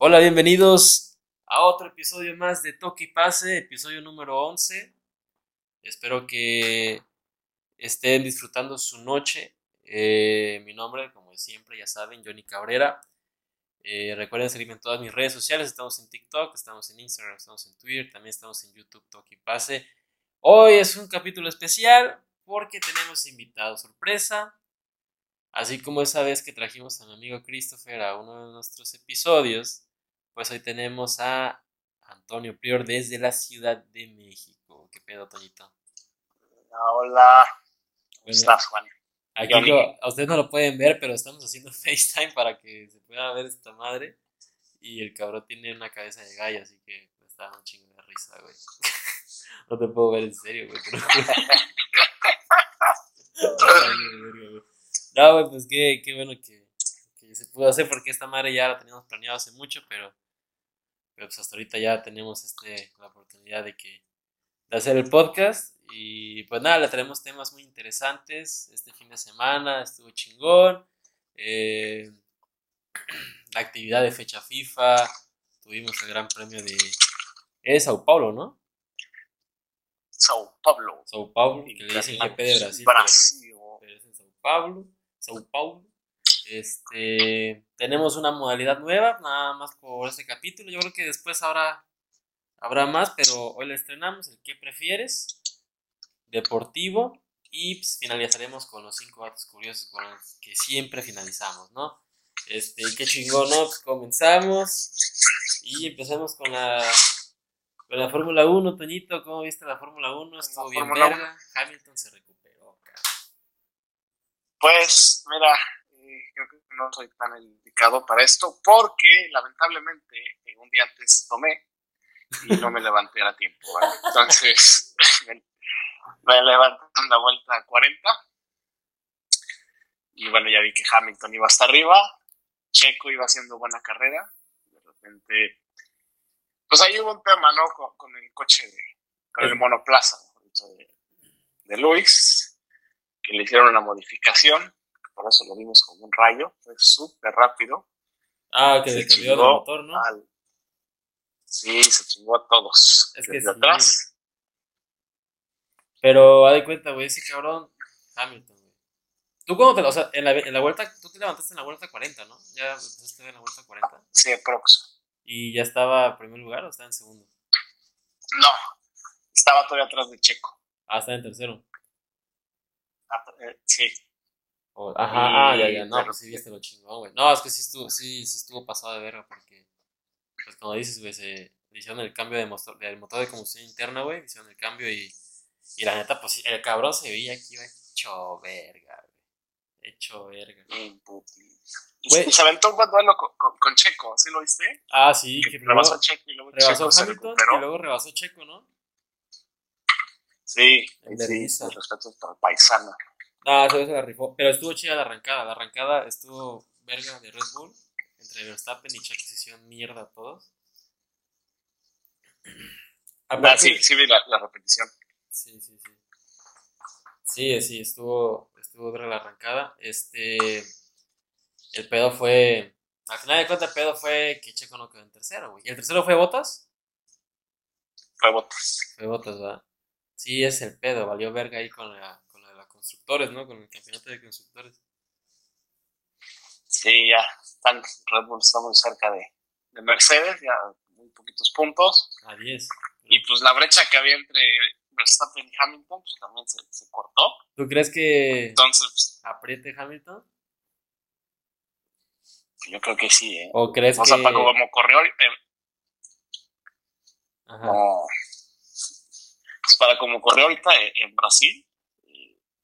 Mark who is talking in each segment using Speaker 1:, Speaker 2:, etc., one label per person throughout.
Speaker 1: Hola, bienvenidos a otro episodio más de Toque y Pase, episodio número 11. Espero que estén disfrutando su noche. Eh, mi nombre, como siempre, ya saben, Johnny Cabrera. Eh, recuerden seguirme en todas mis redes sociales. Estamos en TikTok, estamos en Instagram, estamos en Twitter, también estamos en YouTube, Toque y Pase. Hoy es un capítulo especial porque tenemos invitado sorpresa. Así como esa vez que trajimos a mi amigo Christopher a uno de nuestros episodios, pues hoy tenemos a Antonio Prior desde la Ciudad de México. ¿Qué pedo, Toñito?
Speaker 2: Hola, ¿cómo estás, Juan?
Speaker 1: Aquí a ustedes no lo pueden ver, pero estamos haciendo FaceTime para que se pueda ver esta madre. Y el cabrón tiene una cabeza de gallo, así que me está un chingo de risa, güey. no te puedo ver en serio, güey. no, güey, pues qué, qué bueno que, que se pudo hacer, porque esta madre ya la teníamos planeado hace mucho, pero pero pues hasta ahorita ya tenemos este, la oportunidad de, que, de hacer el podcast. Y pues nada, le traemos temas muy interesantes. Este fin de semana estuvo chingón. Eh, la actividad de fecha FIFA. Tuvimos el gran premio de. Es Sao Paulo, ¿no?
Speaker 2: Sao Paulo.
Speaker 1: Sao Paulo, que le dicen GP de Brasil.
Speaker 2: Brasil.
Speaker 1: Pero, es en Sao Paulo. Sao Paulo. Este, tenemos una modalidad nueva, nada más por este capítulo. Yo creo que después habrá, habrá más, pero hoy le estrenamos el que prefieres, deportivo, y pues, finalizaremos con los cinco datos curiosos con los que siempre finalizamos, ¿no? Este, qué chingón, ¿no? Pues comenzamos y empezamos con la, con la Fórmula 1, Toñito. ¿Cómo viste la Fórmula 1? Estuvo bien verga. Hamilton se recuperó,
Speaker 2: Pues, mira, creo que no soy tan indicado para esto porque lamentablemente un día antes tomé y no me levanté a tiempo. Entonces me, levanté en la vuelta a 40 y bueno, ya vi que Hamilton iba hasta arriba, Checo iba haciendo buena carrera, de repente, pues ahí hubo un tema, ¿no? Con, el coche de, con el monoplaza, de, de Luis, que le hicieron una modificación por eso lo vimos como un rayo, fue súper rápido.
Speaker 1: Ah, que le cambió el motor, ¿no?
Speaker 2: Sí, se chingó a todos. Es que atrás.
Speaker 1: Pero, haz de cuenta, güey, ese cabrón, Hamilton, güey. Tú cuando te, o sea, en la, en la vuelta, tú te levantaste en la vuelta 40, ¿no? Ya empezaste en la vuelta 40.
Speaker 2: Sí, prox.
Speaker 1: ¿Y ya estaba en primer lugar o estaba en segundo?
Speaker 2: No, estaba todavía atrás de Checo.
Speaker 1: Ah, estaba en tercero.
Speaker 2: Ah, eh, sí,
Speaker 1: ajá, ah, ya, ya, no, pues sí viste lo chingón, güey. No, es que sí estuvo, sí, sí estuvo pasado de verga porque, pues como dices, güey, se hicieron el cambio de motor, del motor de combustión interna, güey, hicieron el cambio y, y la neta, pues el cabrón se veía que iba hecho verga, güey. Hecho verga.
Speaker 2: Y, se aventó un buen duelo con, Checo, ¿sí lo viste?
Speaker 1: Ah, sí,
Speaker 2: que, rebasó Checo y luego
Speaker 1: rebasó Hamilton y luego rebasó Checo, ¿no?
Speaker 2: Sí, sí, respeto para el paisano.
Speaker 1: Ah, eso se la rifó. Pero estuvo chida la arrancada. La arrancada estuvo verga de Red Bull. Entre Verstappen y Checo se hicieron mierda a todos.
Speaker 2: ah, sí, sí vi la, repetición.
Speaker 1: Sí, sí, sí. Sí, sí, estuvo, estuvo verga la arrancada. Este. El pedo fue. Al final de cuentas, el pedo fue que Checo no quedó en tercero, güey. ¿Y el tercero fue Botas?
Speaker 2: Fue Botas.
Speaker 1: Fue Botas, ¿verdad? Sí, es el pedo. Valió verga ahí con la, constructores, ¿no? Con el campeonato de constructores.
Speaker 2: Sí, ya están, Red Bull está muy cerca de, de Mercedes, ya muy poquitos puntos.
Speaker 1: A 10.
Speaker 2: Y pues la brecha que había entre Verstappen y Hamilton pues también se, se cortó.
Speaker 1: ¿Tú crees que
Speaker 2: Entonces, pues,
Speaker 1: apriete Hamilton?
Speaker 2: Yo creo que sí, ¿eh?
Speaker 1: ¿O crees
Speaker 2: o
Speaker 1: que...?
Speaker 2: sea, para como corrió... Eh, Ajá. No, pues para como corrió ahorita en Brasil,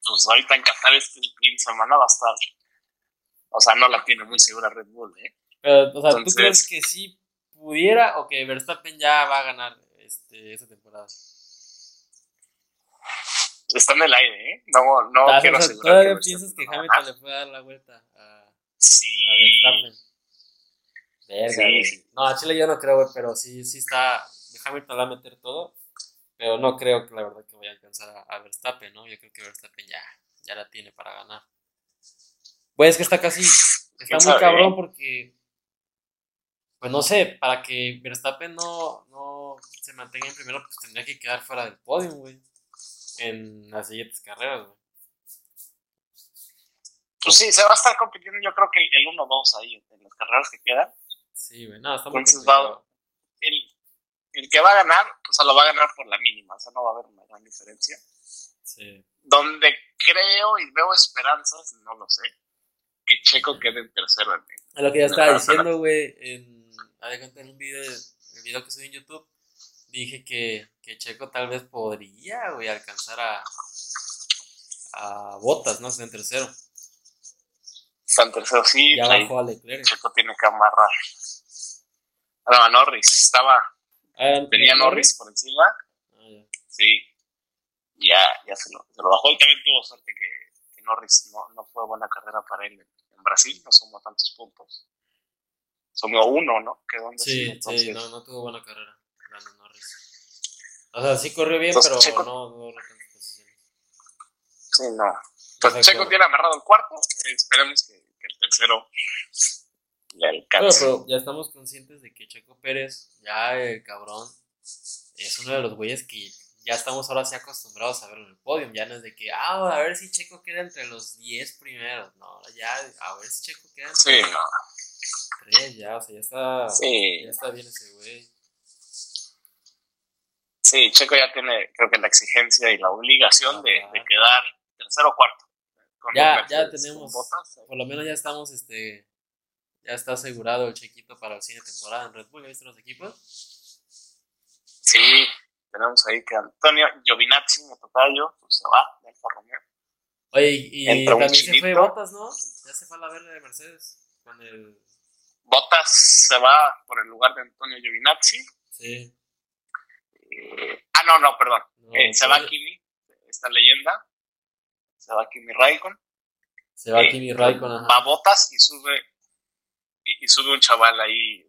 Speaker 2: pues ahorita en Qatar este fin de semana va a estar. O sea, no la tiene muy segura Red Bull, ¿eh?
Speaker 1: Pero, o sea, ¿tú crees que sí pudiera o que Verstappen ya va a ganar este, esta temporada?
Speaker 2: Está en el aire, ¿eh? No, no
Speaker 1: ah, quiero o sea, ¿Todavía piensas que Hamilton le puede dar la vuelta a,
Speaker 2: sí.
Speaker 1: a Verstappen? Verga, sí. No, a Chile yo no creo, güey, pero sí, sí está. Hamilton va a meter todo. Pero no creo que la verdad que vaya a alcanzar a, Verstappen, ¿no? Yo creo que Verstappen ya, ya la tiene para ganar. Pues es que está casi, está muy cabrón porque, pues no sé, para que Verstappen no, no se mantenga en primero, pues tendría que quedar fuera del podio, güey. En las siguientes carreras, güey.
Speaker 2: Pues sí, se va a estar compitiendo yo creo que el, 1-2 ahí, en las carreras que quedan.
Speaker 1: Sí, güey, no, está muy
Speaker 2: Entonces va, el, el que va a ganar, o sea, lo va a ganar por la mínima, o sea, no va a haber una gran diferencia.
Speaker 1: Sí.
Speaker 2: Donde creo y veo esperanzas, no lo sé, que Checo quede en tercero. En
Speaker 1: Es lo que ya estaba diciendo, güey, en, en un video, el video que subí en YouTube, dije que, que Checo tal vez podría, güey, alcanzar a, a Botas, ¿no? En tercero.
Speaker 2: Está en tercero, sí.
Speaker 1: Ya bajó a Leclerc.
Speaker 2: Checo tiene que amarrar. Ahora Norris, estaba
Speaker 1: Ah,
Speaker 2: Tenía Norris por encima.
Speaker 1: Ah,
Speaker 2: sí. Ya, ya se lo, se lo bajó. Y también tuvo suerte que, que Norris no, no, fue buena carrera para él en, Brasil. No sumó tantos puntos. Sumó uno, ¿no? Quedó en
Speaker 1: sí, entonces... sí, no, no tuvo buena carrera. Norris. O sea, sí corrió bien, entonces, pero Checo... no no tantas posiciones.
Speaker 2: Sí, no. Entonces, Checo tiene amarrado el cuarto. esperemos que, que el tercero
Speaker 1: pero ya estamos conscientes de que Checo Pérez, ya el cabrón, es uno de los güeyes que ya estamos ahora sí acostumbrados a verlo en el podio. Ya no es de que, ah, a ver si Checo queda entre los 10 primeros. No, ya, a ver si Checo queda entre
Speaker 2: sí, no.
Speaker 1: tres, ya, o sea, ya está,
Speaker 2: sí.
Speaker 1: ya está bien ese güey.
Speaker 2: Sí, Checo ya tiene, creo que la exigencia y la obligación de, de, quedar tercero o cuarto.
Speaker 1: ya, ya tenemos, por lo menos ya estamos, este, ya está asegurado el chequito para el cine temporada en Red Bull. ¿Ya viste los equipos?
Speaker 2: Sí, tenemos ahí que Antonio Giovinazzi, mi tocayo, pues se va de Alfa Romeo.
Speaker 1: Oye, y, también se fue Botas, ¿no? Ya se fue a la verde de Mercedes. Con el...
Speaker 2: Botas se va por el lugar de Antonio Giovinazzi.
Speaker 1: Sí.
Speaker 2: Eh, ah, no, no, perdón. eh, se va Kimi, esta leyenda. Se va Kimi Raikon.
Speaker 1: Se va eh, Kimi Raikon, ajá.
Speaker 2: Va Botas y sube y, sube un chaval ahí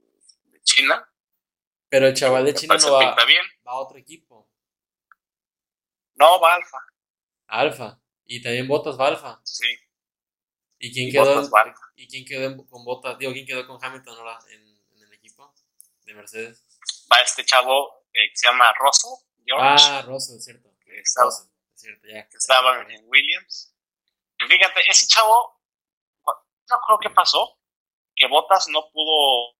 Speaker 2: de China.
Speaker 1: Pero el chaval de China no va,
Speaker 2: bien.
Speaker 1: va a otro equipo.
Speaker 2: No, va Alfa.
Speaker 1: Alfa. Y también Botas va Alfa.
Speaker 2: Sí.
Speaker 1: ¿Y quién quedó, ¿y quién quedó con Botas? Digo, ¿quién quedó con Hamilton ahora en, en el equipo de Mercedes?
Speaker 2: Va este chavo que se llama Rosso.
Speaker 1: Ah, Rosso, es cierto.
Speaker 2: Que estaba, es cierto, ya. Que estaba en Williams. Y fíjate, ese chavo, no creo que pasó, que Bottas no pudo.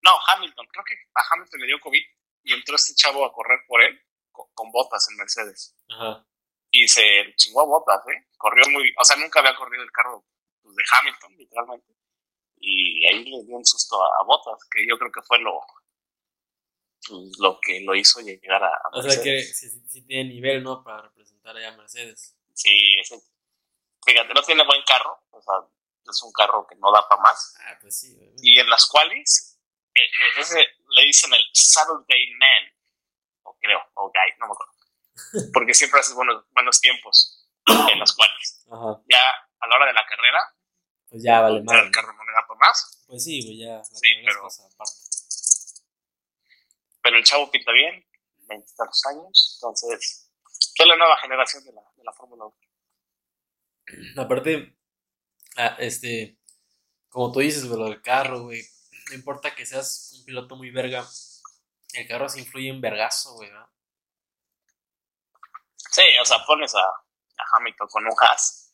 Speaker 2: No, Hamilton. Creo que a Hamilton le dio COVID y entró este chavo a correr por él con, Botas en Mercedes.
Speaker 1: Ajá.
Speaker 2: Y se chingó a Botas, ¿eh? Corrió muy. O sea, nunca había corrido el carro pues, de Hamilton, literalmente. Y ahí le dio un susto a, Botas, que yo creo que fue lo, pues, lo que lo hizo llegar a,
Speaker 1: a O sea que sí, tiene nivel, ¿no? Para representar allá a Mercedes.
Speaker 2: Sí, ese, fíjate, no tiene buen carro, o sea, es un carro que no da para más.
Speaker 1: Ah, pues sí.
Speaker 2: Y en las cuales, eh, eh, ese le dicen el Saturday Man, o creo, o Guy, no me acuerdo. Porque siempre haces buenos, buenos tiempos en las cuales. Ya a la hora de la carrera,
Speaker 1: pues ya vale más.
Speaker 2: El carro no le da para más.
Speaker 1: Pues sí, pues ya.
Speaker 2: Sí, pero. Pero el chavo pinta bien, veintitantos años, entonces. es la nueva generación de la, de la Fórmula 1.
Speaker 1: Aparte, Ah, este, como tú dices, güey, lo del carro, güey. No importa que seas un piloto muy verga, el carro se influye en vergazo, güey.
Speaker 2: Sí, o sea, pones a, a Hamilton con un Haas.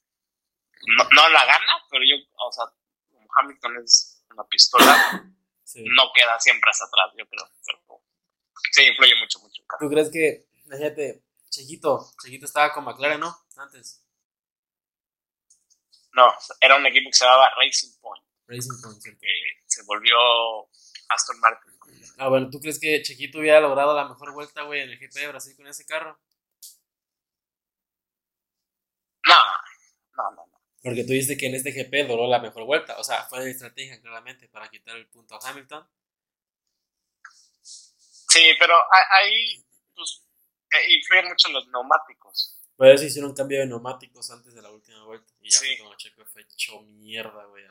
Speaker 2: No, no, la gana, pero yo, o sea, Hamilton es una pistola, no queda siempre hasta atrás, yo creo. Pero sí, influye mucho, mucho. El
Speaker 1: ¿Tú crees que, fíjate, Chiquito, Chiquito estaba con McLaren, ¿no? Antes.
Speaker 2: No, era un equipo que se llamaba Racing Point.
Speaker 1: Racing Point, sí.
Speaker 2: Que se volvió Aston Martin.
Speaker 1: Ah, bueno, ¿tú crees que Chequito hubiera logrado la mejor vuelta, güey, en el GP de Brasil con ese carro?
Speaker 2: No, no, no. no.
Speaker 1: Porque tú dices que en este GP logró la mejor vuelta. O sea, fue de estrategia, claramente, para quitar el punto a Hamilton.
Speaker 2: Sí, pero ahí pues, eh, influyen mucho los neumáticos.
Speaker 1: Por eso hicieron un cambio de neumáticos antes de la última vuelta. Y ya
Speaker 2: sí.
Speaker 1: como Checo fue hecho mierda, güey.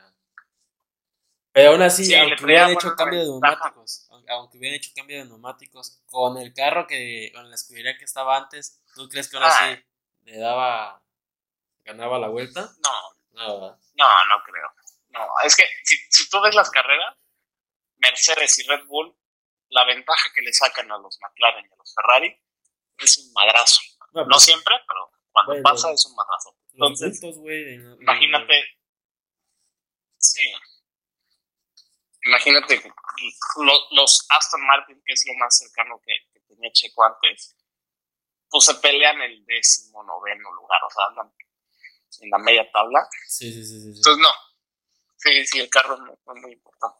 Speaker 1: Pero aún así, aunque hubieran hecho cambio de neumáticos, aunque hubieran hecho cambio de neumáticos, con el carro que, con la escudería que estaba antes, ¿tú crees que ahora sí ah. le daba, ganaba la vuelta?
Speaker 2: No.
Speaker 1: No,
Speaker 2: no, no creo. No, es que si, si tú ves las carreras, Mercedes y Red Bull, la ventaja que le sacan a los McLaren y a los Ferrari es un madrazo. No,
Speaker 1: pues,
Speaker 2: siempre, pero cuando
Speaker 1: Bueno,
Speaker 2: pasa
Speaker 1: los-
Speaker 2: es un madrazo.
Speaker 1: los
Speaker 2: Entonces,
Speaker 1: puntos, de-
Speaker 2: imagínate. Sí. Imagínate que lo- los Aston Martin, que es lo más cercano que, que tenía Checo antes, pues se pelean el décimo noveno lugar, o sea, andan en la media tabla.
Speaker 1: Sí, sí, sí, sí.
Speaker 2: Entonces, no. Sí, sí, el carro no es muy importante.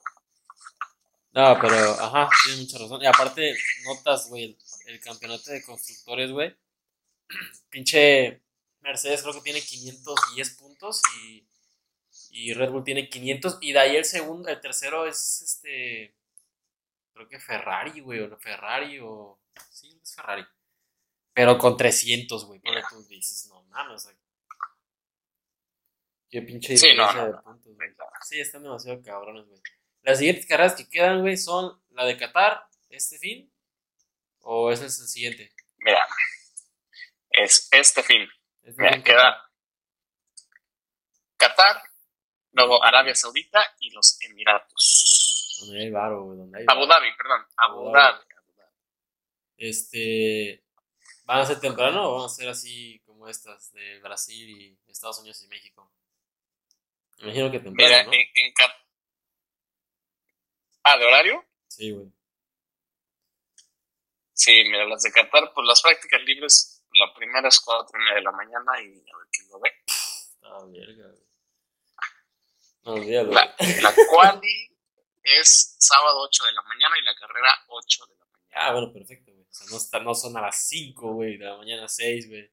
Speaker 1: No, pero, ajá, tienes mucha razón. Y aparte, notas, güey, el, el campeonato de constructores, güey. Pinche Mercedes creo que tiene 510 puntos y, y Red Bull tiene 500. Y de ahí el segundo, el tercero es este. Creo que Ferrari, güey, o no, Ferrari o. Sí, es Ferrari. Pero con 300, güey. Ponle tú dices, no mames, Qué pinche
Speaker 2: Sí, no,
Speaker 1: de puntos, güey. Sí, están demasiado cabrones, güey. Las siguientes carreras que quedan, güey, son la de Qatar, este fin. ¿O ese es el siguiente?
Speaker 2: Mira, es este fin.
Speaker 1: Este
Speaker 2: Mira,
Speaker 1: fin
Speaker 2: queda Qatar, luego Arabia Saudita y los Emiratos.
Speaker 1: Donde hay varo, donde hay
Speaker 2: Abu. Dhabi, perdón. Abu
Speaker 1: Abu
Speaker 2: Dhabi.
Speaker 1: Este. ¿Van a ser temprano o van a ser así como estas de Brasil y Estados Unidos y México? Me imagino que temprano,
Speaker 2: Mira,
Speaker 1: ¿no?
Speaker 2: en, en Qatar. Ah, ¿de horario?
Speaker 1: Sí, güey.
Speaker 2: Sí, mira, las de Qatar, pues las prácticas libres, la primera es cuatro y media de la mañana y a ver quién lo ve.
Speaker 1: Está verga, güey. No.
Speaker 2: La, la quali es sábado 8 de la mañana y la carrera 8 de la mañana.
Speaker 1: Ah, bueno, perfecto, güey. O sea, no, está, no son a las 5, güey, de la mañana 6, güey.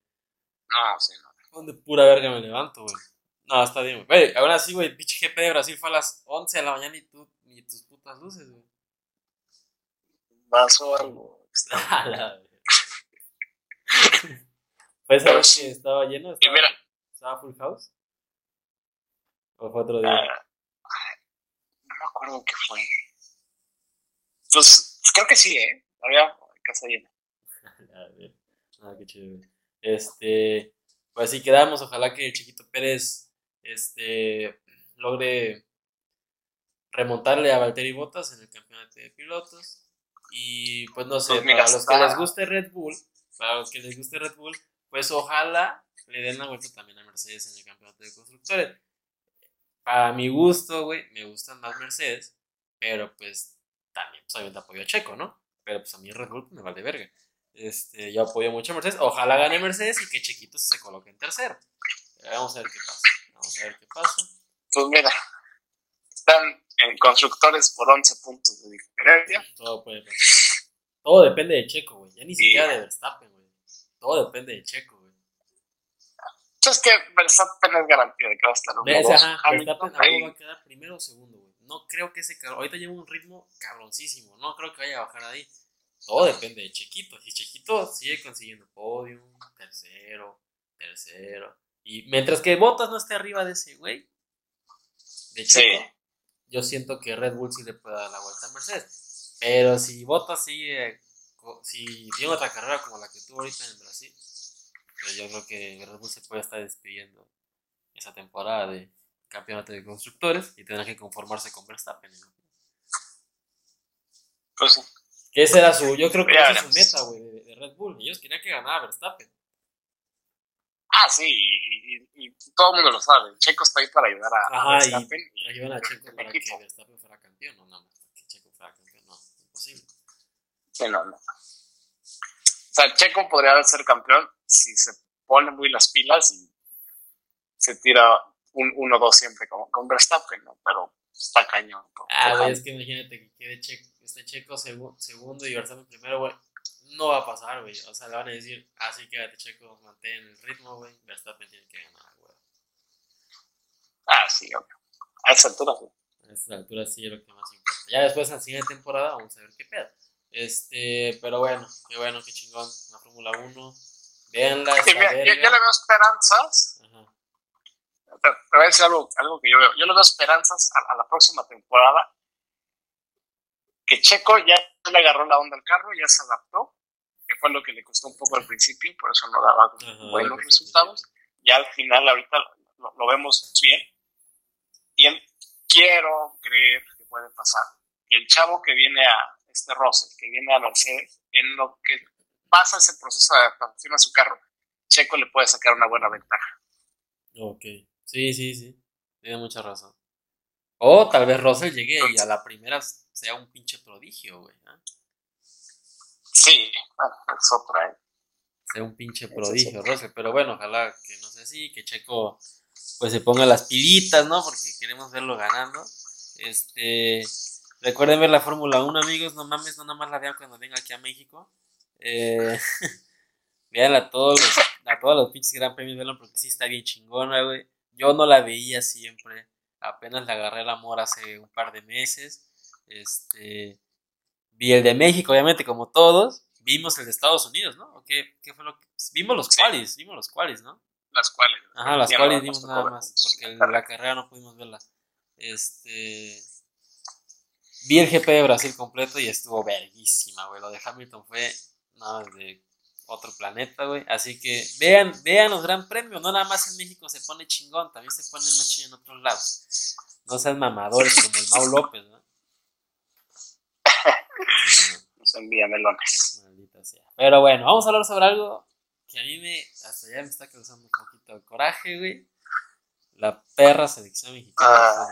Speaker 2: No, sí, no.
Speaker 1: ¿Dónde pura verga me levanto, güey? No, está bien, güey. Ahora sí, güey, pinche GP de Brasil fue a las 11 de la mañana y tú, ni tus putas luces, güey.
Speaker 2: Vaso algo.
Speaker 1: ¿Fue esa vez que estaba lleno? ¿Estaba,
Speaker 2: mira,
Speaker 1: estaba full house? ¿O fue otro día?
Speaker 2: ah, no me acuerdo qué fue. Pues creo que sí, ¿eh? Había casa llena.
Speaker 1: A ver. Ah, qué güey. Este, pues así quedamos. Ojalá que el chiquito Pérez este, logre remontarle a Valtteri Bottas en el campeonato de pilotos. Y pues no sé,
Speaker 2: Pues mira,
Speaker 1: para los que les guste Red Bull, para los que les guste Red Bull, pues ojalá le den la vuelta también a Mercedes en el campeonato de constructores. Para mi gusto, güey, me gustan más Mercedes, pero pues también, pues obviamente apoyo a Checo, ¿no? Pero pues a mí Red Bull me vale verga. Este, yo apoyo mucho a Mercedes. Ojalá gane Mercedes y que Chiquito se coloque en tercero. Vamos a ver qué pasa. Vamos a ver qué pasa.
Speaker 2: Pues mira, están en constructores por 11 puntos de diferencia.
Speaker 1: Todo puede pasar. Todo depende de Checo, güey. Ya ni
Speaker 2: Sí.
Speaker 1: siquiera de Verstappen, güey. Todo depende de Checo, güey.
Speaker 2: Entonces que Verstappen es garantía de que va a estar dos.
Speaker 1: ajá, Verstappen va a quedar primero o segundo, güey. No creo que ese cabrón. Ahorita lleva un ritmo cabroncísimo. No creo que vaya a bajar ahí. Todo depende de Chequito. Si Chequito sigue consiguiendo podium, tercero, tercero. Y mientras que Bottas no esté arriba de ese güey, de
Speaker 2: Sí.
Speaker 1: Checo, yo siento que Red Bull sí le puede dar la vuelta a Mercedes. Pero si Bottas sigue, co- si tiene otra carrera como la que tuvo ahorita en Brasil, pues yo creo que Red Bull se puede estar despidiendo esa temporada de campeonato de constructores y tendrá que conformarse con Verstappen. ¿no?
Speaker 2: Pues sí.
Speaker 1: Que ese era su, yo creo que esa es su meta, güey, de, de Red Bull. Ellos querían que ganara Verstappen.
Speaker 2: Ah, sí, y, y- y todo el mundo lo sabe. Checo está ahí para ayudar a,
Speaker 1: Ajá,
Speaker 2: Verstappen. y-
Speaker 1: ayudan a Checo para que. Verstappen fuera campeón, no, no, que Checo fuera campeón, imposible.
Speaker 2: Sí, no, no. O sea, Checo podría ser campeón si se pone muy las pilas y se tira un 1-2 siempre con, con Verstappen, ¿no? Pero está cañón. con-
Speaker 1: Ah, güey, es que imagínate que quede Checo, este Checo segu- segundo y Verstappen primero, güey. No va a pasar, güey. O sea, le van a decir, ah, sí, quédate Checo, mantén el ritmo, güey. Verstappen tiene que ganar, güey.
Speaker 2: Ah, sí, obvio. A esa altura, sí.
Speaker 1: A esta altura sí es lo que más importa. Ya después, en la siguiente temporada, vamos a ver qué pedo. Este, pero bueno, qué bueno, qué chingón. La Fórmula 1. Veanla,
Speaker 2: Sí, mira, yo, yo le veo esperanzas.
Speaker 1: Ajá.
Speaker 2: Te, te voy a decir algo, algo que yo veo. Yo le veo esperanzas a, a la próxima temporada. Que Checo ya le agarró la onda al carro, ya se adaptó, que fue lo que le costó un poco al principio, por eso no daba
Speaker 1: Ajá,
Speaker 2: buenos resultados. Ya al final, ahorita lo, lo vemos bien. Y quiero creer que puede pasar Y el chavo que viene a este Russell, que viene a Mercedes, en lo que pasa ese proceso de adaptación a su carro, Checo le puede sacar una buena ventaja.
Speaker 1: Ok, sí, sí, sí, tiene mucha razón. O tal vez Russell llegue y a la primera sea un pinche prodigio, güey.
Speaker 2: Sí, es otra, ¿eh?
Speaker 1: Sea un pinche prodigio, Russell. Pero bueno, ojalá que no sea así, que Checo pues se ponga las pilitas, ¿no? Porque queremos verlo ganando. Este, recuerden ver la Fórmula 1, amigos, no mames, no nada más la vean cuando venga aquí a México. Eh, vean a todos los, a todos los pinches Gran Premios, vean porque sí está bien chingona, güey. Yo no la veía siempre, apenas le agarré el amor hace un par de meses. Este, vi el de México, obviamente, como todos. Vimos el de Estados Unidos, ¿no? qué, qué fue lo que...? Vimos los cuales, vimos los cuales, ¿no?
Speaker 2: Las cuales.
Speaker 1: Ajá, las cuales vimos nada más, porque la carrera no pudimos verla. Este. Vi el GP de Brasil completo y estuvo verguísima, güey. Lo de Hamilton fue nada de otro planeta, güey. Así que vean, vean los Gran Premios. No nada más en México se pone chingón, también se pone más chido en otros lados. No sean mamadores como el Mau López, ¿no?
Speaker 2: no sean melones.
Speaker 1: Maldita sea. Pero bueno, vamos a hablar sobre algo que a mí me, hasta ya me está causando un poquito de coraje, güey. La perra selección mexicana. Ah.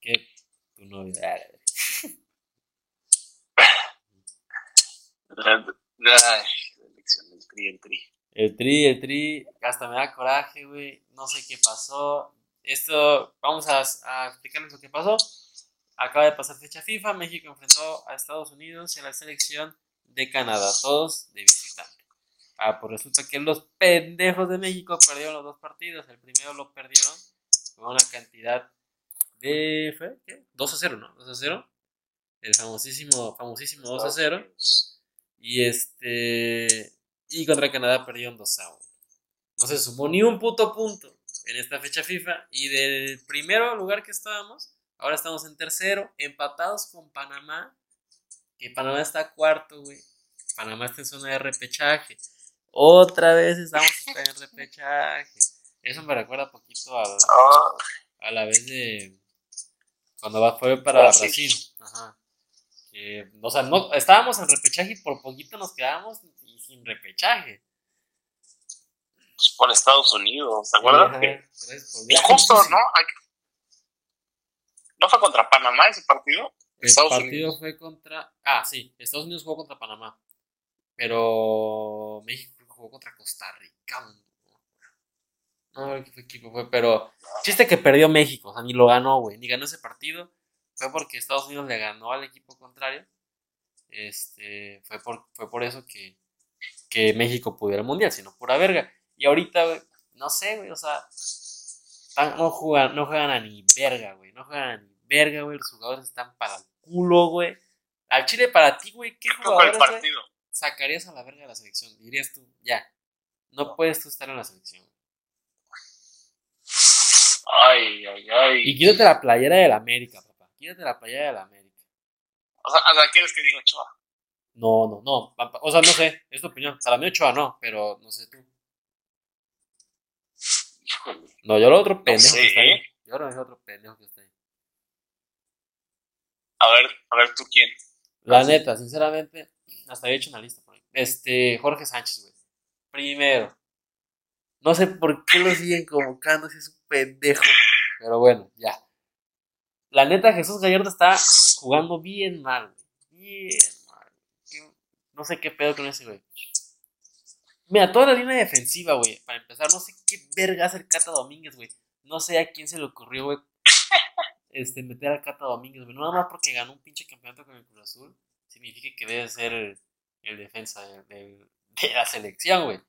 Speaker 1: Que tu novio.
Speaker 2: La elección del tri, el tri.
Speaker 1: El tri, el tri, hasta me da coraje, güey. No sé qué pasó. Esto, vamos a, a explicarles lo que pasó. Acaba de pasar fecha FIFA. México enfrentó a Estados Unidos y a la selección de Canadá, todos de visitante. Ah, pues resulta que los pendejos de México perdieron los dos partidos. El primero lo perdieron con una cantidad de. ¿Fue? ¿Qué? 2 a 0, ¿no? 2 a 0. El famosísimo, famosísimo 2 a 0. Y este. Y contra Canadá perdieron 2 a 1. No se sumó ni un puto punto en esta fecha FIFA. Y del primero lugar que estábamos, ahora estamos en tercero, empatados con Panamá. Que Panamá está cuarto, güey. Panamá está en zona de repechaje. Otra vez estamos en repechaje. Eso me recuerda poquito a, ah. a la vez de cuando va, fue para Brasil. Ajá. Que, o sea, no, estábamos en repechaje y por poquito nos quedamos y sin repechaje.
Speaker 2: Pues por Estados Unidos, ¿te acuerdas? es justo, ¿no? ¿No fue contra Panamá ese partido?
Speaker 1: El partido fue contra. Ah, sí, Estados Unidos jugó contra Panamá. Pero México jugó contra Costa Rica. No, no qué equipo fue, pero chiste que perdió México, o sea, ni lo ganó, güey, ni ganó ese partido. Fue porque Estados Unidos le ganó al equipo contrario. Este, fue por, fue por eso que, que México pudiera el mundial, sino pura verga. Y ahorita, güey, no sé, güey, o sea, no juegan, no juegan a ni verga, güey, no juegan a ni verga, güey, los jugadores están para el culo, güey. Al Chile para ti, güey, ¿qué jugadores, partido? Sacarías a la verga de la selección? Dirías tú, ya, no puedes tú estar en la selección.
Speaker 2: Ay, ay, ay.
Speaker 1: Y quítate la playera de la América, papá. Quítate la playera de la América.
Speaker 2: O sea, ¿quieres que diga Ochoa?
Speaker 1: No, no, no. O sea, no sé, es tu opinión. Para mí Ochoa no, pero no sé tú. No, yo lo otro pendejo que está ahí. Yo lo otro pendejo que está ahí.
Speaker 2: A ver, a ver, ¿tú quién?
Speaker 1: La neta, sinceramente, hasta había hecho una lista por ahí. Este, Jorge Sánchez, güey. Primero. No sé por qué lo siguen convocando si es un pendejo. Pero bueno, ya. La neta, Jesús Gallardo está jugando bien mal, Bien mal. No sé qué pedo con ese, güey. Mira, toda la línea defensiva, güey. Para empezar, no sé qué verga hace el Cata Domínguez, güey. No sé a quién se le ocurrió, güey. Este, meter al Cata Domínguez, güey. Nada más porque ganó un pinche campeonato con el Cruz Azul significa que debe ser el, defensa de, la selección, güey.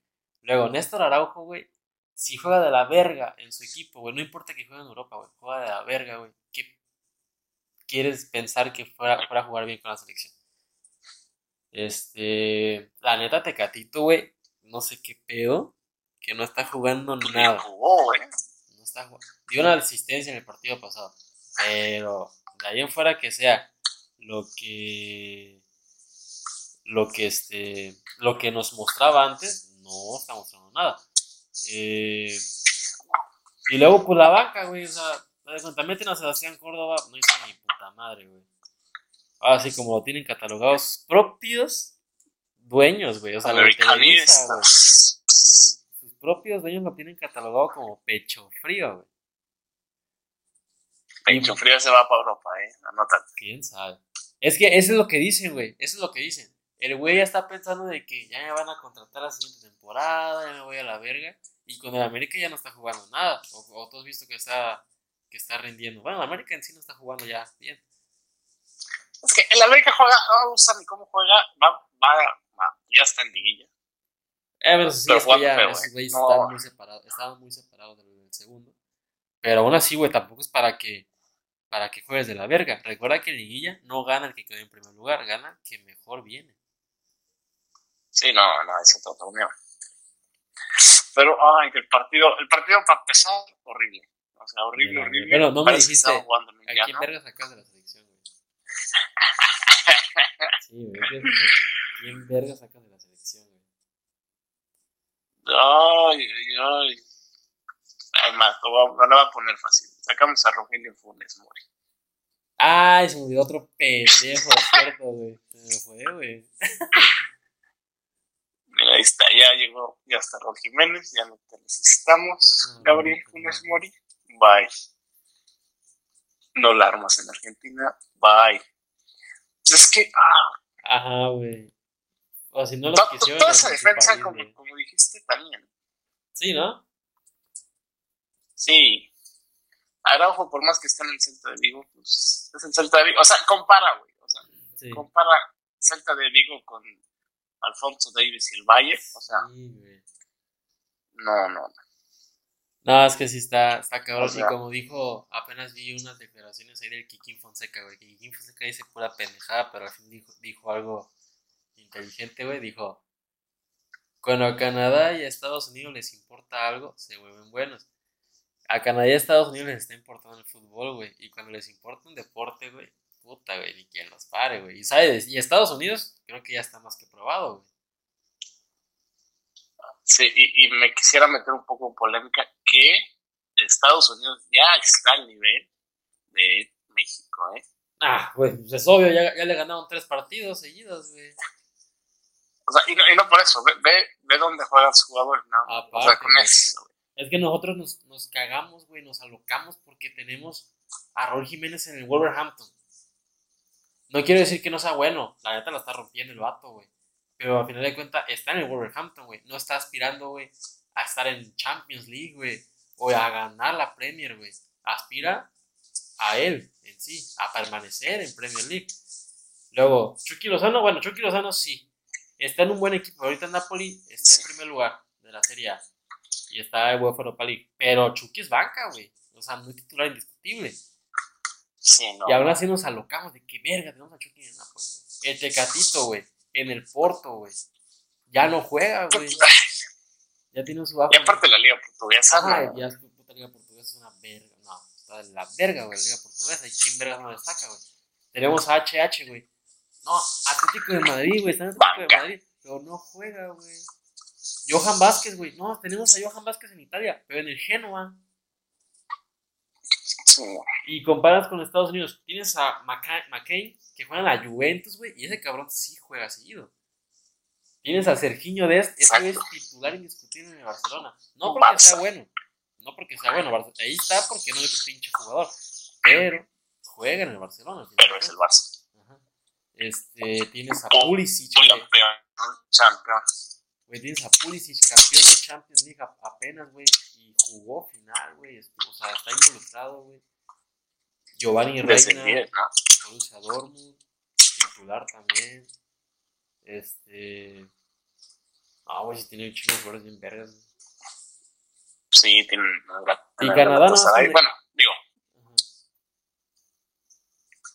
Speaker 1: Luego, Néstor Araujo, güey, si juega de la verga en su equipo, güey, no importa que juegue en Europa, güey, juega de la verga, güey, ¿qué quieres pensar que fuera, fuera a jugar bien con la selección? Este, la neta, Tecatito, güey, no sé qué pedo, que no está jugando nada. No está jugando. Dio una asistencia en el partido pasado, pero de ahí en fuera que sea lo que lo que este lo que nos mostraba antes no está mostrando nada eh, y luego pues la banca güey o sea también a Sebastián Córdoba no hizo ni puta madre güey Así como lo tienen catalogados sus propios dueños, güey. O sea,
Speaker 2: Americanistas.
Speaker 1: sus, sus propios dueños lo tienen catalogado como pecho frío, güey.
Speaker 2: Pecho frío se va para Europa, eh. Anótate.
Speaker 1: ¿Quién sabe? Es que eso es lo que dicen, güey. Eso es lo que dicen. El güey ya está pensando de que ya me van a contratar la siguiente temporada, ya me voy a la verga. Y con el América ya no está jugando nada. O, o tú has visto que está, que está rindiendo. Bueno, el América en sí no está jugando ya bien.
Speaker 2: Es que el América juega, no me gusta ni cómo juega, va, va, va, ya está en liguilla.
Speaker 1: Eh, pero sí,
Speaker 2: Pero
Speaker 1: es que
Speaker 2: jugando
Speaker 1: ya
Speaker 2: feo,
Speaker 1: esos
Speaker 2: güey.
Speaker 1: güeyes
Speaker 2: No.
Speaker 1: estaban muy separados, estaban muy separados del, del segundo. Pero aún así, güey, tampoco es para que para que juegues de la verga. Recuerda que liguilla no gana el que quedó en primer lugar, gana el que mejor viene.
Speaker 2: Sí, no, no, es otro torneo. Pero, ay, que el partido, el partido para empezar, horrible. O sea, horrible,
Speaker 1: Mira,
Speaker 2: horrible.
Speaker 1: bueno, no me
Speaker 2: Parece
Speaker 1: dijiste, ¿A quién verga sacas de la selección, güey? Sí, güey. ¿quién- ¿Quién verga sacas de la selección, güey?
Speaker 2: Ay, ay, ay. Además, a- no lo voy a poner fácil. Sacamos a Rogelio Funes Mori.
Speaker 1: Ay, se me olvidó otro pendejo, cierto, güey. Se me fue, güey.
Speaker 2: Mira, ahí está, ya llegó, ya está Raúl Jiménez, ya no te necesitamos. Gabriel Funes. Mori, bye. No la armas en Argentina, bye. Pues es que, ah,
Speaker 1: Ajá, güey. O si no los quisieron.
Speaker 2: toda esa
Speaker 1: su
Speaker 2: defensa, como, como dijiste, también.
Speaker 1: Sí, ¿no?
Speaker 2: Sí. Araujo, por más que esté en el Celta de Vigo, pues es el Celta de Vigo. O sea, compara, güey. O sea,
Speaker 1: Sí.
Speaker 2: compara Celta de Vigo con Alfonso Davis y el Valle. O sea,
Speaker 1: Sí,
Speaker 2: no, no, no.
Speaker 1: No, es que sí está, está cabrón.
Speaker 2: O sea-
Speaker 1: y como dijo, apenas vi unas declaraciones ahí del Kikín Fonseca, güey. Kikín Fonseca dice pura pendejada, pero al fin dijo, dijo algo inteligente, güey. Dijo: Cuando a Canadá y a Estados Unidos les importa algo, se vuelven buenos. A Canadá y a Estados Unidos les está importando el fútbol, güey. Y cuando les importa un deporte, güey, puta, güey, ni quien los pare, güey. Y sabes, y Estados Unidos creo que ya está más que probado, güey.
Speaker 2: Sí, y, y me quisiera meter un poco en polémica que Estados Unidos ya está al nivel de México, ¿eh?
Speaker 1: Ah, güey, pues es obvio, ya, ya le ganaron tres partidos seguidos, güey.
Speaker 2: O sea, y no, y no por eso, ve, ve, ve dónde juegan sus jugadores, ¿no? o sea, con
Speaker 1: güey.
Speaker 2: eso.
Speaker 1: Es que nosotros nos, nos cagamos, güey, nos alocamos porque tenemos a Raúl Jiménez en el Wolverhampton. No quiero decir que no sea bueno, la neta la está rompiendo el vato, güey. Pero al final de cuentas está en el Wolverhampton, güey. No está aspirando, güey, a estar en Champions League, güey. O a ganar la Premier, güey. Aspira a él en sí, a permanecer en Premier League. Luego, Chucky Lozano, bueno, Chucky Lozano sí. Está en un buen equipo. Ahorita Napoli está en primer lugar de la Serie A. Y está en UEFA Europa League. Pero Chucky es banca, güey. O sea, muy titular indiscutible.
Speaker 2: Sí, no.
Speaker 1: Y aún así nos alocamos de que verga, tenemos a Chucky en el Napoli. El Tecatito, güey. En el Porto, güey. Ya no juega, güey. Ya tiene su bajo.
Speaker 2: Y aparte la liga portuguesa,
Speaker 1: Ajá,
Speaker 2: ¿no?
Speaker 1: ya es puta liga portuguesa es una verga. No, está de la verga, güey, la liga portuguesa. ¿Y quién verga no destaca, güey? Tenemos a HH, güey. No, Atlético de Madrid, güey. Está en Atlético de
Speaker 2: Banca.
Speaker 1: Madrid. Pero no juega, güey. Johan Vázquez, güey. No, tenemos a Johan Vázquez en Italia, pero en el Genoa. Y comparas con Estados Unidos. Tienes a McCain, que juega en la Juventus, güey. Y ese cabrón sí juega seguido. Tienes a Serginho Dest, ese es titular indiscutible en el Barcelona. No
Speaker 2: Un
Speaker 1: porque sea bueno. No porque sea bueno. Ahí está porque no es otro pinche jugador. Pero juega en el Barcelona.
Speaker 2: pero es el. Barça.
Speaker 1: Ajá. Este, tienes a Pulisic.
Speaker 2: Campeón, campeón.
Speaker 1: Güey, tienes a Pulisic, campeón de Champions League apenas, güey. Y jugó final, güey. O sea, está involucrado, güey. Giovanni Reina.
Speaker 2: 10, ¿no?
Speaker 1: Borussia Dortmund, titular también. Este. Ah, güey, si tiene un chingo de jugadores bien vergas.
Speaker 2: Sí, tienen.
Speaker 1: Y Canadá no tiene-
Speaker 2: Bueno, digo,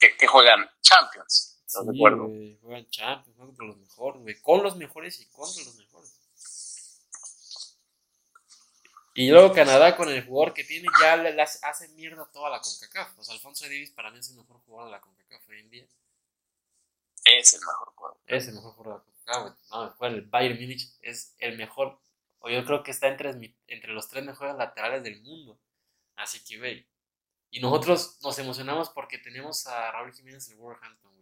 Speaker 2: que, que juegan Champions.
Speaker 1: Sí,
Speaker 2: ¿Estás de acuerdo?
Speaker 1: juegan Champions, juegan contra los mejores, güey. Con los mejores y contra los mejores. Y luego Canadá con el jugador que tiene ya le, las hace mierda toda la CONCACAF. O sea, Alfonso Davis para mí es el mejor jugador de la CONCACAF hoy en día.
Speaker 2: Es el mejor jugador.
Speaker 1: Es el mejor jugador de la CONCACAF. No, el Bayern Múnich es el mejor. O yo creo que está entre, entre los tres mejores laterales del mundo. Así que, güey. Y nosotros nos emocionamos porque tenemos a Raúl Jiménez en el Wolverhampton.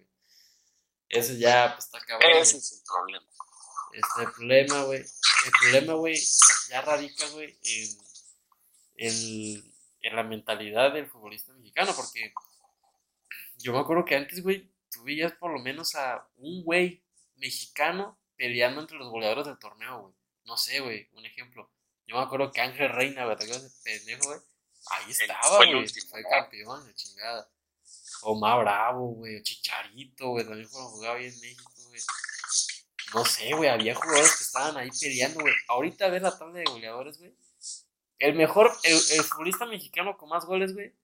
Speaker 1: Eso ya, pues está cabrón.
Speaker 2: Ese es el problema.
Speaker 1: Este, el problema, güey. El problema, güey, ya radica, güey, en, en, en la mentalidad del futbolista mexicano, porque yo me acuerdo que antes, güey, tú veías por lo menos a un güey mexicano peleando entre los goleadores del torneo, güey. No sé, güey, un ejemplo. Yo me acuerdo que Ángel Reina, güey, ¿te pendejo, güey? Ahí estaba, güey. Fue campeón, de chingada. O más Bravo, güey. O Chicharito, güey. También cuando jugaba ahí en México, güey. No sé, güey. Había jugadores que estaban ahí peleando, güey. Ahorita ves la tabla de goleadores, güey. El mejor, el, el futbolista mexicano con más goles, güey.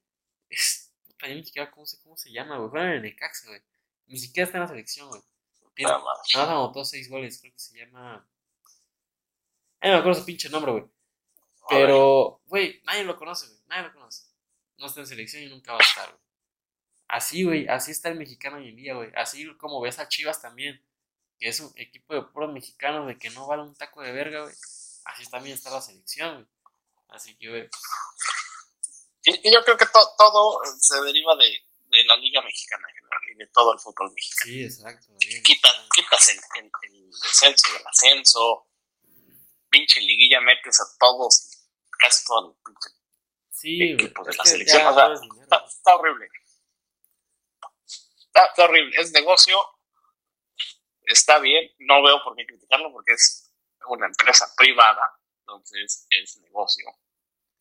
Speaker 1: Es. Puta, yo ni siquiera cómo, sé, cómo se llama, güey. Juega en el Necaxa, güey. Ni siquiera está en la selección, güey.
Speaker 2: Nada más.
Speaker 1: Nada más anotó seis goles. Creo que se llama. Ay, no me acuerdo su pinche nombre, güey. Pero, güey, nadie lo conoce, güey. Nadie lo conoce. No está en selección y nunca va a estar, güey. Así, güey, así está el mexicano hoy en día, güey. Así como ves a Chivas también, que es un equipo de puros mexicanos, de que no vale un taco de verga, güey. Así también está la selección, güey. Así que, güey, pues,
Speaker 2: Y, y yo creo que to- todo se deriva de, de la Liga Mexicana en general y de todo el fútbol mexicano.
Speaker 1: sí, exacto. bien.
Speaker 2: Quitas, quitas el, el, el descenso del ascenso, pinche liguilla metes a todos casi todo el pinche.
Speaker 1: Sí, güey.
Speaker 2: equipos de la selección, o sea, Está, está horrible. Está, está horrible. Es negocio. Está bien. No veo por qué criticarlo porque es una empresa privada. Entonces es negocio.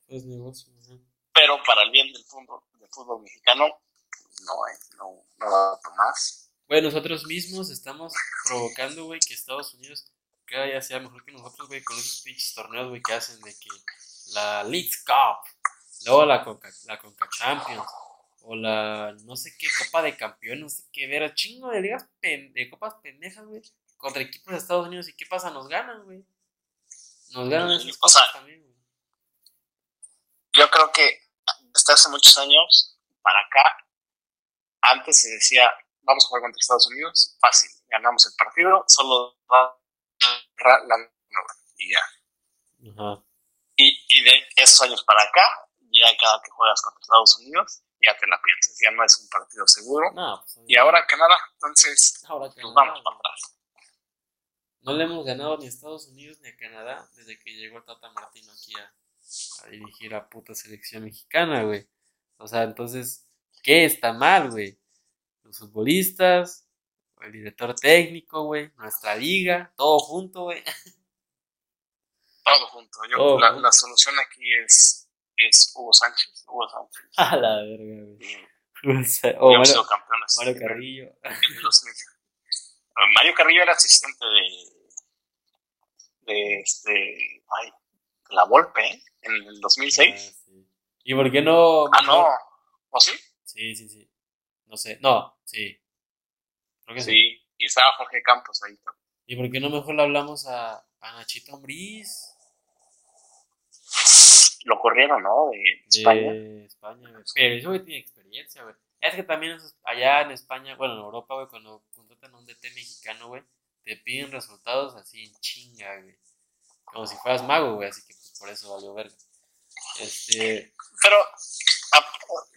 Speaker 1: Es negocio, ajá.
Speaker 2: Pero para el bien del fútbol, del fútbol mexicano, no, es, no, no para más.
Speaker 1: Güey, nosotros mismos estamos provocando, güey, que Estados Unidos cada día sea mejor que nosotros, güey, con esos pinches torneos, güey, que hacen de que la League Cup, luego la Conca, la Conca Champions, o la no sé qué Copa de Campeones, no sé qué ver, chingo de ligas, pen- de copas pendejas, güey, contra equipos de Estados Unidos, ¿y qué pasa? Nos ganan, güey. Nos ganan esas
Speaker 2: O
Speaker 1: cosas
Speaker 2: sea,
Speaker 1: también, güey.
Speaker 2: Yo creo que desde hace muchos años para acá, antes se decía, vamos a jugar contra Estados Unidos, fácil, ganamos el partido, solo va la, y ya. Y, y de esos años para acá, ya cada que juegas contra Estados Unidos, ya te la piensas, ya no es un partido seguro.
Speaker 1: No, pues,
Speaker 2: Y ahora Canadá, entonces
Speaker 1: ahora que
Speaker 2: nos
Speaker 1: no,
Speaker 2: vamos para atrás.
Speaker 1: No le hemos ganado ni a Estados Unidos ni a Canadá desde que llegó el Tata Martino aquí a, a dirigir a puta selección mexicana, güey. O sea, entonces, ¿qué está mal, güey? Los futbolistas, el director técnico, güey, nuestra liga, todo junto, güey.
Speaker 2: Todo junto. Yo,
Speaker 1: Todo
Speaker 2: la,
Speaker 1: junto.
Speaker 2: la solución aquí es, es Hugo Sánchez. Hugo Sánchez.
Speaker 1: A la verga, güey. O Mario,
Speaker 2: sido campeones.
Speaker 1: Mario Carrillo.
Speaker 2: en 2000. Mario Carrillo era asistente de, de este, ay, la Volpe, ¿eh? en el
Speaker 1: Ah,
Speaker 2: 2006.
Speaker 1: sí. ¿Y por qué no?
Speaker 2: Ah, no. ¿O sí?
Speaker 1: Sí, sí, sí. No sé. No, sí. Creo que sí.
Speaker 2: Sí. Y estaba Jorge Campos ahí también.
Speaker 1: ¿Y por qué no mejor le hablamos a, a Nachito Ambriz?
Speaker 2: Lo corrieron, ¿no? De España.
Speaker 1: de España, güey. Pero ese güey tiene experiencia, güey. Es que también allá en España, bueno, en Europa, güey, cuando contratan a un DT mexicano, güey, te piden resultados así en chinga, güey. Como si fueras mago, güey, así que pues, por eso valió verga. Este.
Speaker 2: Pero a-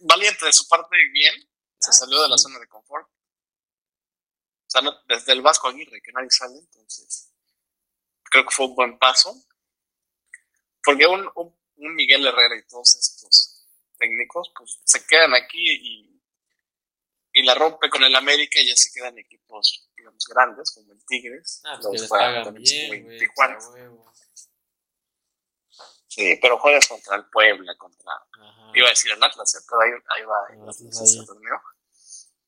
Speaker 2: valiente de su parte, bien. Se
Speaker 1: ah,
Speaker 2: salió de la zona de confort. O sea, no- desde el Vasco Aguirre, que nadie sale, entonces creo que fue un buen paso. Porque un, un, un Miguel Herrera y todos estos técnicos, pues se quedan aquí y, y la rompe con el América y ya se quedan equipos, digamos, grandes, como el Tigres.
Speaker 1: Ah, pues
Speaker 2: Luego
Speaker 1: que les
Speaker 2: juega
Speaker 1: pagan
Speaker 2: también
Speaker 1: bien,
Speaker 2: en
Speaker 1: güey.
Speaker 2: Tijuana.
Speaker 1: huevo.
Speaker 2: Sí, pero juegas contra el Puebla, contra.
Speaker 1: Ajá.
Speaker 2: Iba a decir el Atlas, ¿eh? pero ahí, ahí va.
Speaker 1: El Atlas ahí.
Speaker 2: torneo.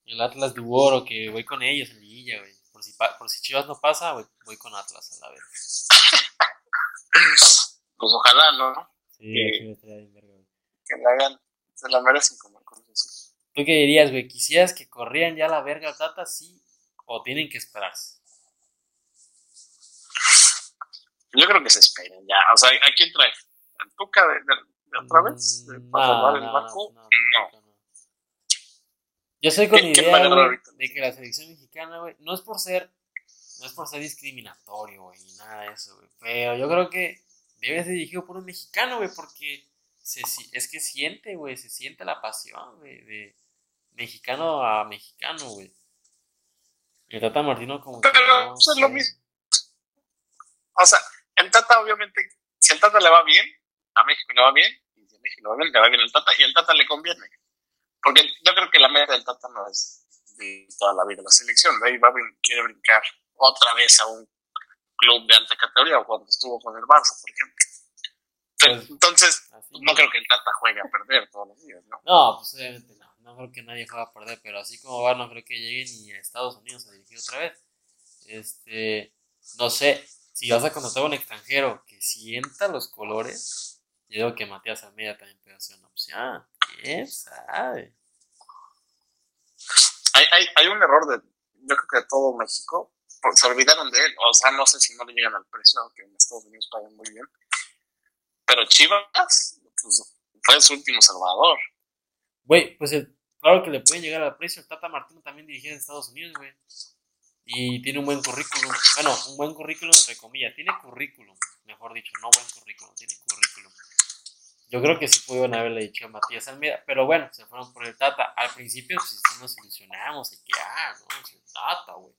Speaker 1: El Atlas de Oro, que voy con ellos en liguilla, güey. Por si, por si Chivas no pasa, güey, voy con Atlas a la vez.
Speaker 2: Pues ojalá, ¿no?
Speaker 1: Sí,
Speaker 2: Sí.
Speaker 1: aquí me estaría bien verga, güey.
Speaker 2: Que la hagan, se la merecen como el Cruz Azul.
Speaker 1: ¿Tú qué dirías, güey? ¿Quisieras que corrieran ya la verga Tata, sí? ¿O tienen que esperarse?
Speaker 2: Yo creo que se esperen ya. O sea, ¿a quién trae? ¿Al Tuca de, de- de otra vez? ¿De-
Speaker 1: Mm,
Speaker 2: ¿Para
Speaker 1: no,
Speaker 2: salvar el
Speaker 1: no,
Speaker 2: barco?
Speaker 1: no,
Speaker 2: No.
Speaker 1: no, no. Yo soy con
Speaker 2: ¿Quién- quién
Speaker 1: idea, de que la selección mexicana, güey, no es por ser, no es por ser discriminatorio, güey, ni nada de eso, güey. Pero yo creo que debe ser dirigido por un mexicano, güey, porque se, es que siente, güey, se siente la pasión, güey, de mexicano a mexicano, güey. El Tata Martino como que
Speaker 2: Pero
Speaker 1: no
Speaker 2: es lo mismo. O sea, el Tata obviamente, si el Tata le va bien, a México le va bien, y si a México le va bien, le va bien el Tata, y el Tata le conviene. Porque yo creo que la meta del Tata no es de toda la vida la selección, de ahí va a quiere brincar otra vez a un club de alta categoría, o cuando estuvo con el Barça, por ejemplo.
Speaker 1: Pues,
Speaker 2: entonces, no creo que el Tata juegue a perder todos los días, ¿no?
Speaker 1: No, pues obviamente no. No creo que nadie juegue a perder, pero así como va, no creo que llegue ni a Estados Unidos a dirigir otra vez. Este, no sé, si vas a contratar a un extranjero que sienta los colores, yo digo que Matías Almeida también puede ser una opción. ¿Quién sabe?
Speaker 2: Hay, hay, hay un error de, yo creo que de todo México, se olvidaron de él. O sea, no sé si no le llegan al precio, aunque en Estados Unidos pagan muy bien. Pero Chivas, pues, fue su último salvador.
Speaker 1: Güey, pues claro que le pueden llegar al precio. El Tata Martino también dirigía en Estados Unidos, güey. Y tiene un buen currículum. Bueno, un buen currículum entre comillas. Tiene currículum, mejor dicho, no buen currículum, tiene currículum. Yo creo que sí pudieron haberle dicho a Matías Almeida, pero bueno, se fueron por el Tata. Al principio pues sí nos ilusionamos y que, ah, no, es el Tata, güey.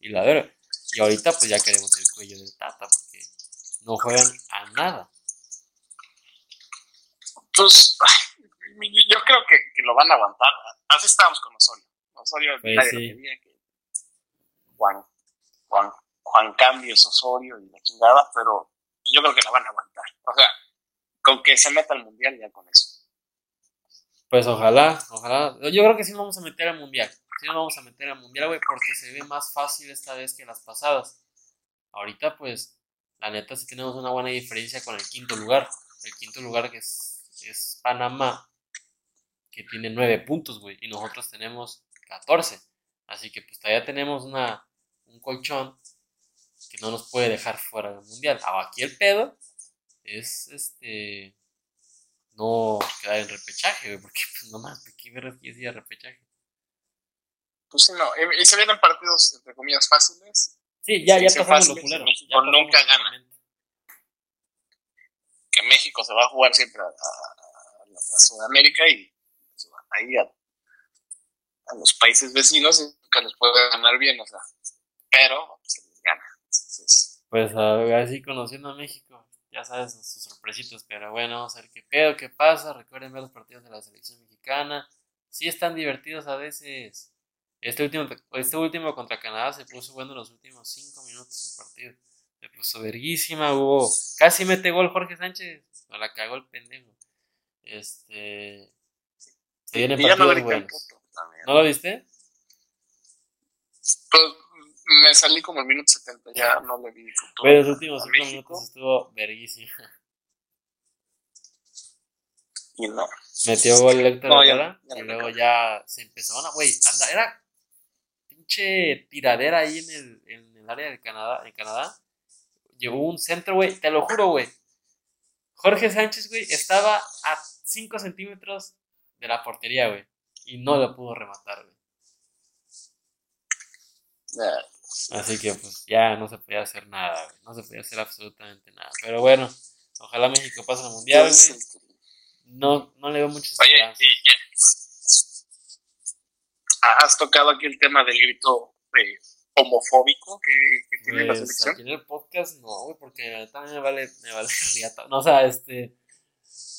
Speaker 1: Y la verdad, y ahorita pues ya queremos el cuello del Tata porque no juegan a nada.
Speaker 2: Pues, yo creo que, que lo van a aguantar. Así estábamos con Osorio. Osorio,
Speaker 1: Pues
Speaker 2: nadie
Speaker 1: sí.
Speaker 2: lo quería, que Juan, Juan, Juan Cambios, Osorio y la chingada, pero yo creo que la van a aguantar. O sea, con que se meta al mundial ya con eso.
Speaker 1: Pues ojalá, ojalá. Yo creo que sí nos vamos a meter al mundial. Sí nos vamos a meter al mundial, güey, porque se ve más fácil esta vez que las pasadas. Ahorita, pues, la neta sí tenemos una buena diferencia con el quinto lugar. El quinto lugar que es, es Panamá, que tiene nueve puntos, güey, y nosotros tenemos 14. Así que pues todavía tenemos una, un colchón que no nos puede dejar fuera del mundial. Aquí el pedo es este no quedar en repechaje, güey, porque pues no más, ¿de qué quieres ir a repechaje?
Speaker 2: Pues sí, no. Y, y se vienen partidos, entre comillas, fáciles.
Speaker 1: Sí, ya, ya pasamos lo
Speaker 2: fácil,
Speaker 1: culero.
Speaker 2: México nunca gana. Que México se va a jugar siempre a, a- a- a Sudamérica y pues, ahí a, a los países vecinos que les puede ganar bien, o sea. Pero se les gana. Entonces,
Speaker 1: Pues a ver, así conociendo a México, ya sabes, sus sorpresitas, pero bueno, vamos a ver qué pedo, qué pasa. Recuerden ver los partidos de la selección mexicana. Sí están divertidos a veces. Este último, este último contra Canadá se puso bueno en los últimos cinco minutos del partido. Se puso verguísima, hubo. Casi mete gol Jorge Sánchez. No la cagó el pendejo. Este. Se
Speaker 2: no
Speaker 1: partidos buenos. ¿No lo viste?
Speaker 2: Pues me salí como el minuto 70, ya no le vi.
Speaker 1: Pero los últimos
Speaker 2: a
Speaker 1: cinco
Speaker 2: México.
Speaker 1: minutos estuvo verguísima.
Speaker 2: Y no.
Speaker 1: Metió gol Héctor
Speaker 2: No, ya- ya
Speaker 1: y luego ya se empezó a güey, anda, era pinche tiradera ahí en el, en el área de Canadá, en Canadá. Llegó un centro, güey, te lo juro, güey. Jorge Sánchez, güey, estaba a 5 centímetros de la portería, güey. Y no lo pudo rematar, güey. Así que, pues, ya no se podía hacer nada, güey. No se podía hacer absolutamente nada. Pero bueno, ojalá México pase al mundial, güey. No, no le veo muchas
Speaker 2: Oye, y. Has tocado aquí el tema del grito eh, homofóbico que, que tiene la
Speaker 1: Pues
Speaker 2: selección.
Speaker 1: aquí en el podcast no, güey, porque también me vale, me vale riata. No, o sea, este,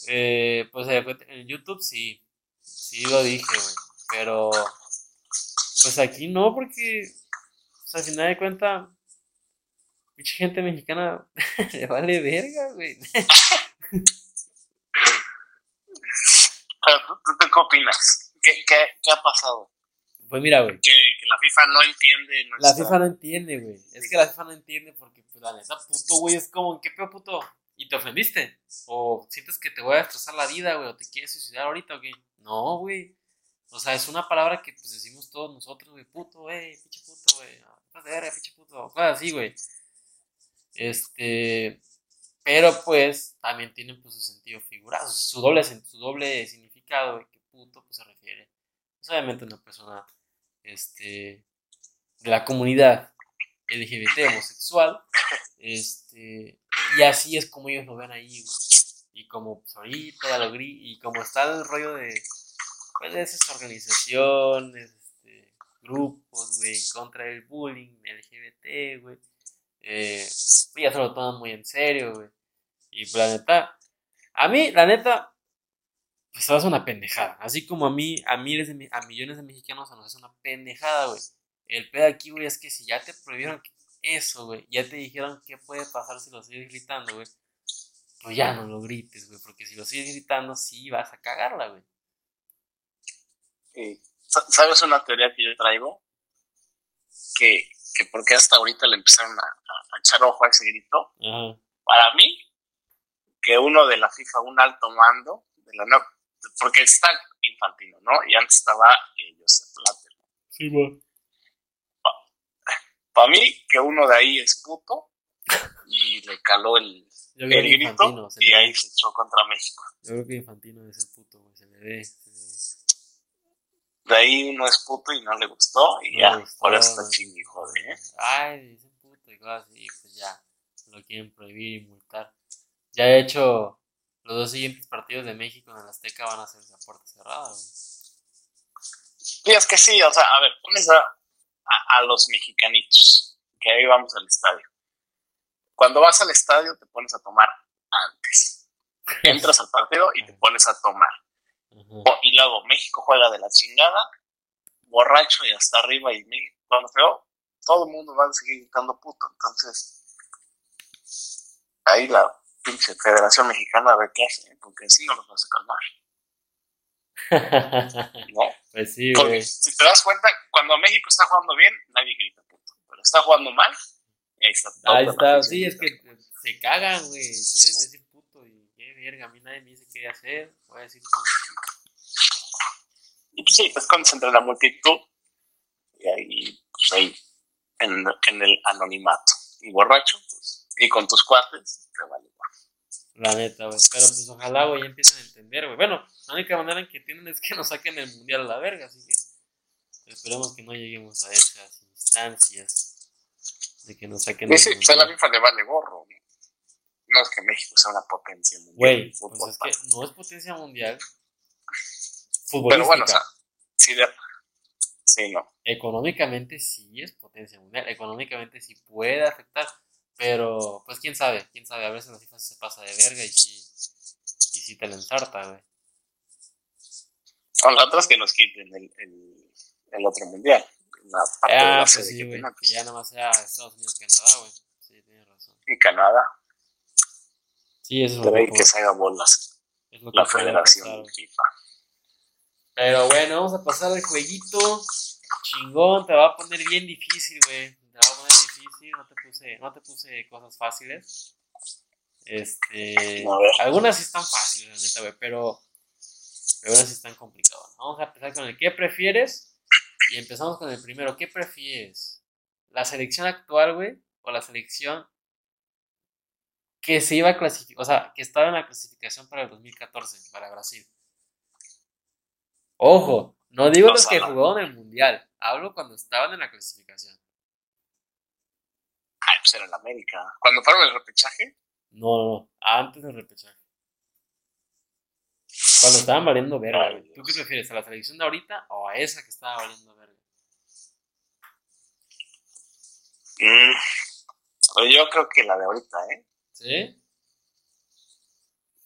Speaker 1: eh, pues en YouTube sí, sí lo dije, güey, pero pues aquí no, porque, pues al final de cuentas, mucha gente mexicana le vale verga, güey.
Speaker 2: ¿tú, tú- tú qué opinas? ¿Qué, qué, qué ha pasado?
Speaker 1: Pues mira, güey,
Speaker 2: Que, que la FIFA no entiende
Speaker 1: la FIFA no entiende, güey, es que la FIFA no entiende porque, pues la neta, puto, güey, es como, ¿qué peor puto? ¿Y te ofendiste? ¿O sientes que te voy a destrozar la vida, güey? ¿O te quieres suicidar ahorita o qué? No, güey. O sea, es una palabra que pues decimos todos nosotros, güey, puto, güey, pinche puto, güey. ah, de verga, pinche puto, o cosas así, güey. Este, pero pues también tienen pues su sentido figurado, su doble, su doble significado, güey, que puto pues se refiere, pues obviamente una persona, este, de la comunidad LGBT homosexual, este, y así es como ellos lo ven ahí. Y como pues, ahorita lo y como está el rollo de, pues, esas organizaciones, este, grupos, güey, en contra del bullying LGBT, güey. Eh, ya se lo toman muy en serio. Y pues, la neta, a mí, la neta, pues hace una pendejada. Así como a mí, a miles de, a millones de mexicanos se nos hace una pendejada, güey. El pedo aquí, güey, es que si ya te prohibieron eso, güey, ya te dijeron qué puede pasar si lo sigues gritando, güey, pues ya no lo grites, güey, porque si lo sigues gritando, sí vas a cagarla, güey.
Speaker 2: ¿Sabes una teoría que yo traigo? Que, que porque hasta ahorita le empezaron a, a, echar ojo a ese grito. Para mí, que uno de la FIFA, un alto mando, de la no, porque está Infantino, ¿no? Y antes estaba eh, Joseph Blatter. Sí, güey. Para mí, que uno de ahí es puto y le caló el, el grito y ahí se echó contra México.
Speaker 1: Yo creo que Infantino es el puto, güey, se le ve.
Speaker 2: De ahí uno es puto y no le gustó y ya, por eso está chingue, joder. ¿eh?
Speaker 1: Ay, dicen puto y cosas así, pues ya, lo quieren prohibir y multar. Ya he hecho los dos siguientes partidos de México en el Azteca van a ser esa puerta cerrada, güey.
Speaker 2: Es que sí, o sea, a ver, pones a, a, los mexicanitos, que ahí vamos al estadio. Cuando vas al estadio te pones a tomar antes. Entras al partido y te pones a tomar. y luego México juega de la chingada, borracho y hasta arriba y México feo, todo el mundo va a seguir gritando puto. Entonces, ahí la pinche Federación Mexicana a ver qué hace, porque así no los vas a calmar. ¿No?
Speaker 1: Pues sí,
Speaker 2: Porque si te das cuenta, cuando México está jugando bien, nadie grita puto. Pero está jugando mal, ahí está
Speaker 1: todo. Ahí está, sí, es que se cagan, güey. Quieren decir puto y qué verga, a mí nadie me dice qué hacer. Voy a decir puto.
Speaker 2: Y pues sí, pues cuando se entra la multitud, y ahí, pues ahí, en, en el anonimato. Y borracho, pues, y con tus cuates, te vale
Speaker 1: la neta, güey. Pero pues ojalá, güey, empiecen a entender, güey. Bueno, la única manera en que tienen es que nos saquen el mundial a la verga, así que esperemos que no lleguemos a esas instancias de que nos saquen
Speaker 2: sí, el mundial. Sí, la FIFA le vale gorro. No es que México sea una potencia mundial.
Speaker 1: Güey, pues es que no es potencia mundial.
Speaker 2: Pero bueno, o sea, sí, de, sí, no.
Speaker 1: Económicamente sí es potencia mundial. Económicamente sí puede afectar pero, pues quién sabe, quién sabe, a veces la FIFA se pasa de verga y sí, y sí te la ensarta, güey.
Speaker 2: Con otras que nos quiten el, el, el otro mundial. La parte
Speaker 1: ah, de la pues sí, güey, que ya nomás sea Estados Unidos Canadá, güey. Sí, tienes razón.
Speaker 2: Y Canadá.
Speaker 1: Sí, eso es
Speaker 2: lo que, que se haga bolas. Es lo que la federación FIFA.
Speaker 1: Pero bueno, vamos a pasar el jueguito. Chingón, te va a poner bien difícil, güey. Te va a poner difícil, no te puse, no te puse cosas fáciles. Este, algunas sí están fáciles, la neta, güey, pero, algunas sí están complicadas. Vamos a empezar con el ¿qué prefieres? Y empezamos con el primero, ¿qué prefieres? ¿La selección actual, güey? ¿O la selección que se iba a clasificar, o sea, que estaba en la clasificación para el 2014, para Brasil? Ojo, no digo los que jugaron el Mundial, hablo cuando estaban en la clasificación.
Speaker 2: Ay, pues era en América. ¿Cuando fueron el repechaje?
Speaker 1: No, antes del repechaje. Cuando estaban valiendo verga, ¿Tú qué prefieres, a la selección de ahorita o a esa que estaba valiendo verga?
Speaker 2: Mm, pues yo creo que la de ahorita, ¿eh?
Speaker 1: ¿Sí?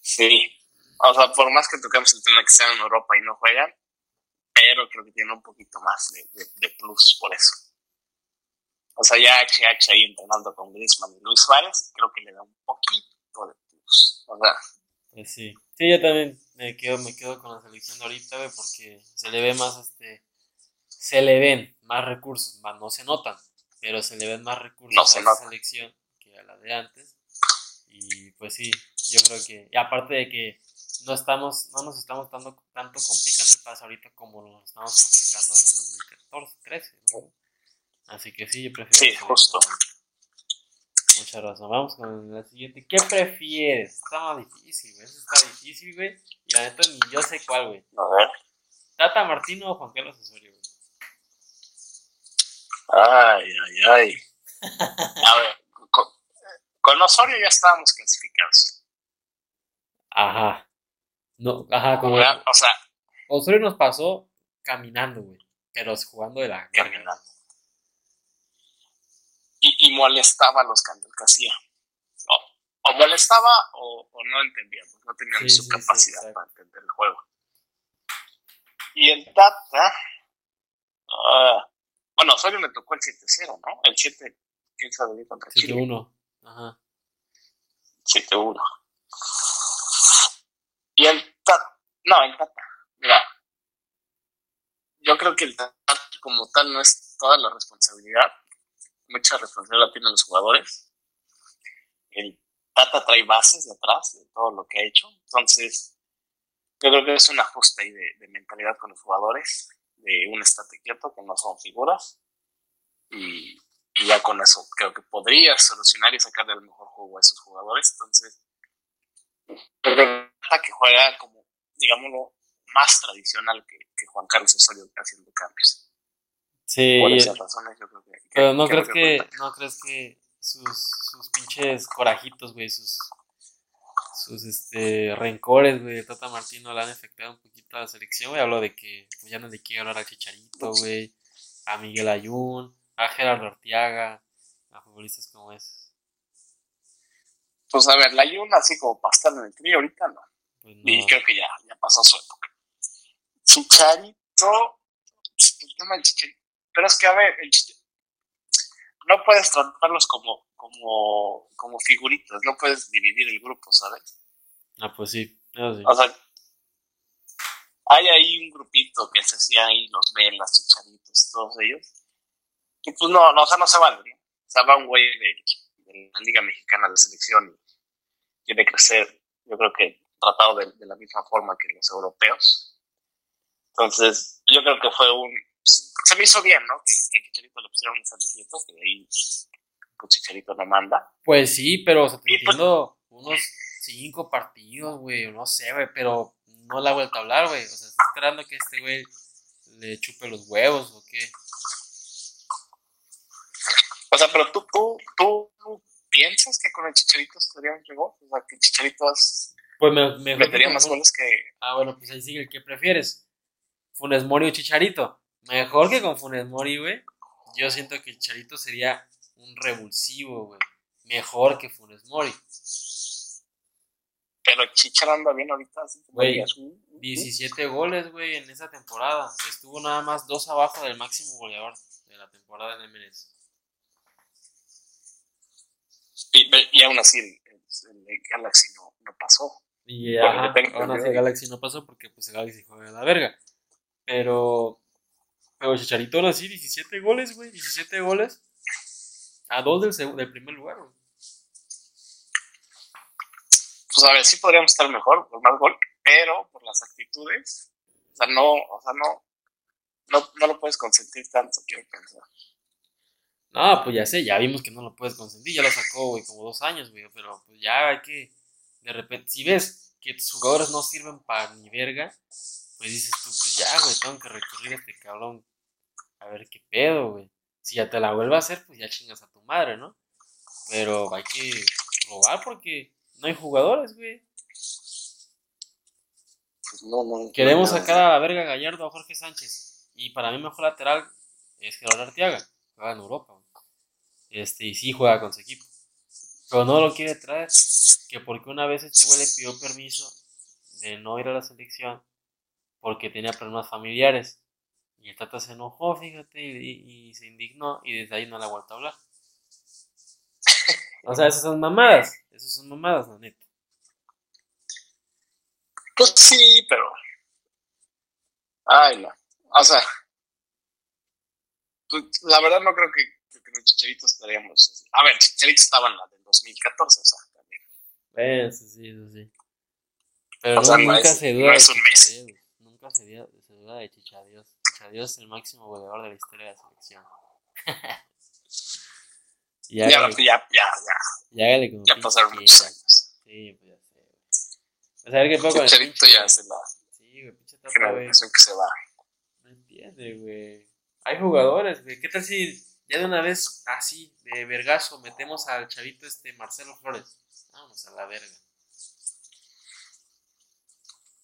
Speaker 2: Sí. O sea, por más que toquemos el tema que sean en Europa y no juegan, pero creo que tiene un poquito más de, plus por eso. O sea, ya HH ahí entrenando con Griezmann y Luis Suárez, creo que le da un poquito de plus. O sea.
Speaker 1: Pues sí. Sí, yo también me quedo, me quedo con la selección de ahorita, güey, porque se le ve más, este, se le ven más recursos, más no se notan, pero se le ven más recursos a esa selección que a la de antes. Y pues sí, yo creo que, y aparte de que no estamos, no nos estamos dando tanto complicando el paso ahorita como lo estamos complicando en el 2014, 13, Así que sí, yo prefiero.
Speaker 2: Sí, justo.
Speaker 1: Muchas razón. Vamos con la siguiente. ¿Qué prefieres? Está difícil, güey. Eso está difícil, güey. Y la neta ni yo sé cuál, güey.
Speaker 2: A ver.
Speaker 1: ¿Tata Martino o Juan Carlos Osorio, güey?
Speaker 2: Ay, ay, ay. A ver, con, con Osorio ya estábamos clasificados.
Speaker 1: Ajá. No, ajá, como.
Speaker 2: o sea.
Speaker 1: Osorio nos pasó caminando, güey. pero jugando de la
Speaker 2: caminando. Y, molestaba a los cambios que hacía. O, molestaba o, no entendía, no tenían su capacidad para entender el juego. Y el Tata, uh, bueno, solo me tocó el 7-0, ¿no? El 7, ¿quién sabe contra Chile?
Speaker 1: 7-1, ajá.
Speaker 2: 7-1. Y el Tata, no, el Tata, mira, yo creo que el Tata como tal no es toda la responsabilidad, mucha responsabilidad tienen los jugadores. El Tata trae bases de atrás de todo lo que ha hecho, entonces yo creo que es un ajuste ahí de, mentalidad con los jugadores, de un estate quieto que no son figuras, y, ya con eso creo que podría solucionar y sacarle el mejor juego a esos jugadores, entonces que juega como, digámoslo, más tradicional que, Juan Carlos Osorio haciendo cambios.
Speaker 1: Sí. Por esas razones yo creo que... pero no crees que, no crees que sus, sus pinches corajitos, güey, sus, sus este, rencores, güey, de Tata Martino le han afectado un poquito a la selección, güey. Hablo de que pues, ya no le quiere hablar a Chicharito, güey, a Miguel Ayun, a Gerardo Artiaga, a futbolistas como esos.
Speaker 2: Pues a ver, la Ayun así como para estar en el trío ahorita no. Pues y creo que ya, ya pasó su época. Chicharito, el tema del Chicharito. Pero es que, a ver, no puedes tratarlos como, como, como figuritas, no puedes dividir el grupo, ¿sabes?
Speaker 1: Ah, pues sí, sí.
Speaker 2: O sea, hay ahí un grupito que se hacía ahí, los velas, chicharitos, todos ellos. Y pues no, no, o sea, no se vale, ¿no? O sea, va un güey de, la Liga Mexicana de Selección y tiene que ser, yo creo que tratado de, la misma forma que los europeos. Entonces, yo creo que fue un. Se me hizo bien, ¿no? Que, que Chicharito le pusieron un santecito, que ahí pues, Chicharito no manda.
Speaker 1: Pues sí, pero se pues, entiendo unos cinco partidos, güey, no sé, güey, pero no le ha vuelto a hablar, güey. O sea, está esperando que este güey le chupe los huevos o qué.
Speaker 2: O sea, pero tú, tú, tú, piensas que con el Chicharito estaría un O sea, que Chicharito es
Speaker 1: pues me, me
Speaker 2: metería más goles que.
Speaker 1: Ah, bueno, pues ahí sigue el que prefieres. Funes Mori o Chicharito. Mejor que con Funes Mori, güey. Yo siento que Chicharito sería un revulsivo, güey. Mejor que Funes Mori.
Speaker 2: Pero Chicharito anda bien ahorita.
Speaker 1: Güey, 17 goles, güey, en esa temporada. Estuvo nada más dos abajo del máximo goleador de la temporada en MLS.
Speaker 2: Y, y aún así, el, el Galaxy no, no pasó.
Speaker 1: Y ajá, aún así Galaxy no pasó porque pues Galaxy juega la verga. Pero, pero Chicharito ahora sí, 17 goles, güey, 17 goles. A dos del, del primer lugar, güey.
Speaker 2: Pues a ver, sí podríamos estar mejor, por más gol, pero por las actitudes, o sea, no, o sea, no, no, no lo puedes consentir tanto, quiero pensar.
Speaker 1: No, pues ya sé, ya vimos que no lo puedes consentir, ya lo sacó, güey, como dos años, güey, pero pues ya hay que de repente, si ves que tus jugadores no sirven para ni verga, pues dices tú, pues ya, güey, tengo que recurrir a este cabrón a ver qué pedo, güey. Si ya te la vuelve a hacer, pues ya chingas a tu madre, ¿no? Pero hay que probar porque no hay jugadores, güey.
Speaker 2: Pues no, no,
Speaker 1: Queremos sacar a la verga Gallardo a Jorge Sánchez. Y para mí mejor lateral es Gerardo Arteaga. Juega en Europa. Este, y sí juega con su equipo. Pero no lo quiere traer. Que porque una vez este güey le pidió permiso de no ir a la selección porque tenía problemas familiares. Y el Tata se enojó, fíjate, y, se indignó y desde ahí no le ha vuelto a hablar. O sea, esas son mamadas. Esas son mamadas, la neta.
Speaker 2: Pues sí, pero. Ay, no. O sea. Pues, la verdad no creo que, que los chicharitos estaríamos. A ver, chicharitos estaban la 2014, o sea, también.
Speaker 1: Eso sí, eso sí. Pero nunca se duda de Chichadios. Nunca se, se duda de Chichadios. Chichadios es el máximo goleador de la historia de la selección.
Speaker 2: ya, ya, ya, ya, ya.
Speaker 1: Ya, como
Speaker 2: ya pasaron muchos años.
Speaker 1: Sí, pues ya sé, güey. a ver qué poco.
Speaker 2: Chicharito ya se la.
Speaker 1: Sí, güey, pinche tapa,
Speaker 2: güey. que se va.
Speaker 1: No entiende, güey. Hay jugadores, güey. ¿Qué tal si ya de una vez, así, de vergazo, metemos al chavito este Marcelo Flores. Vamos a la verga.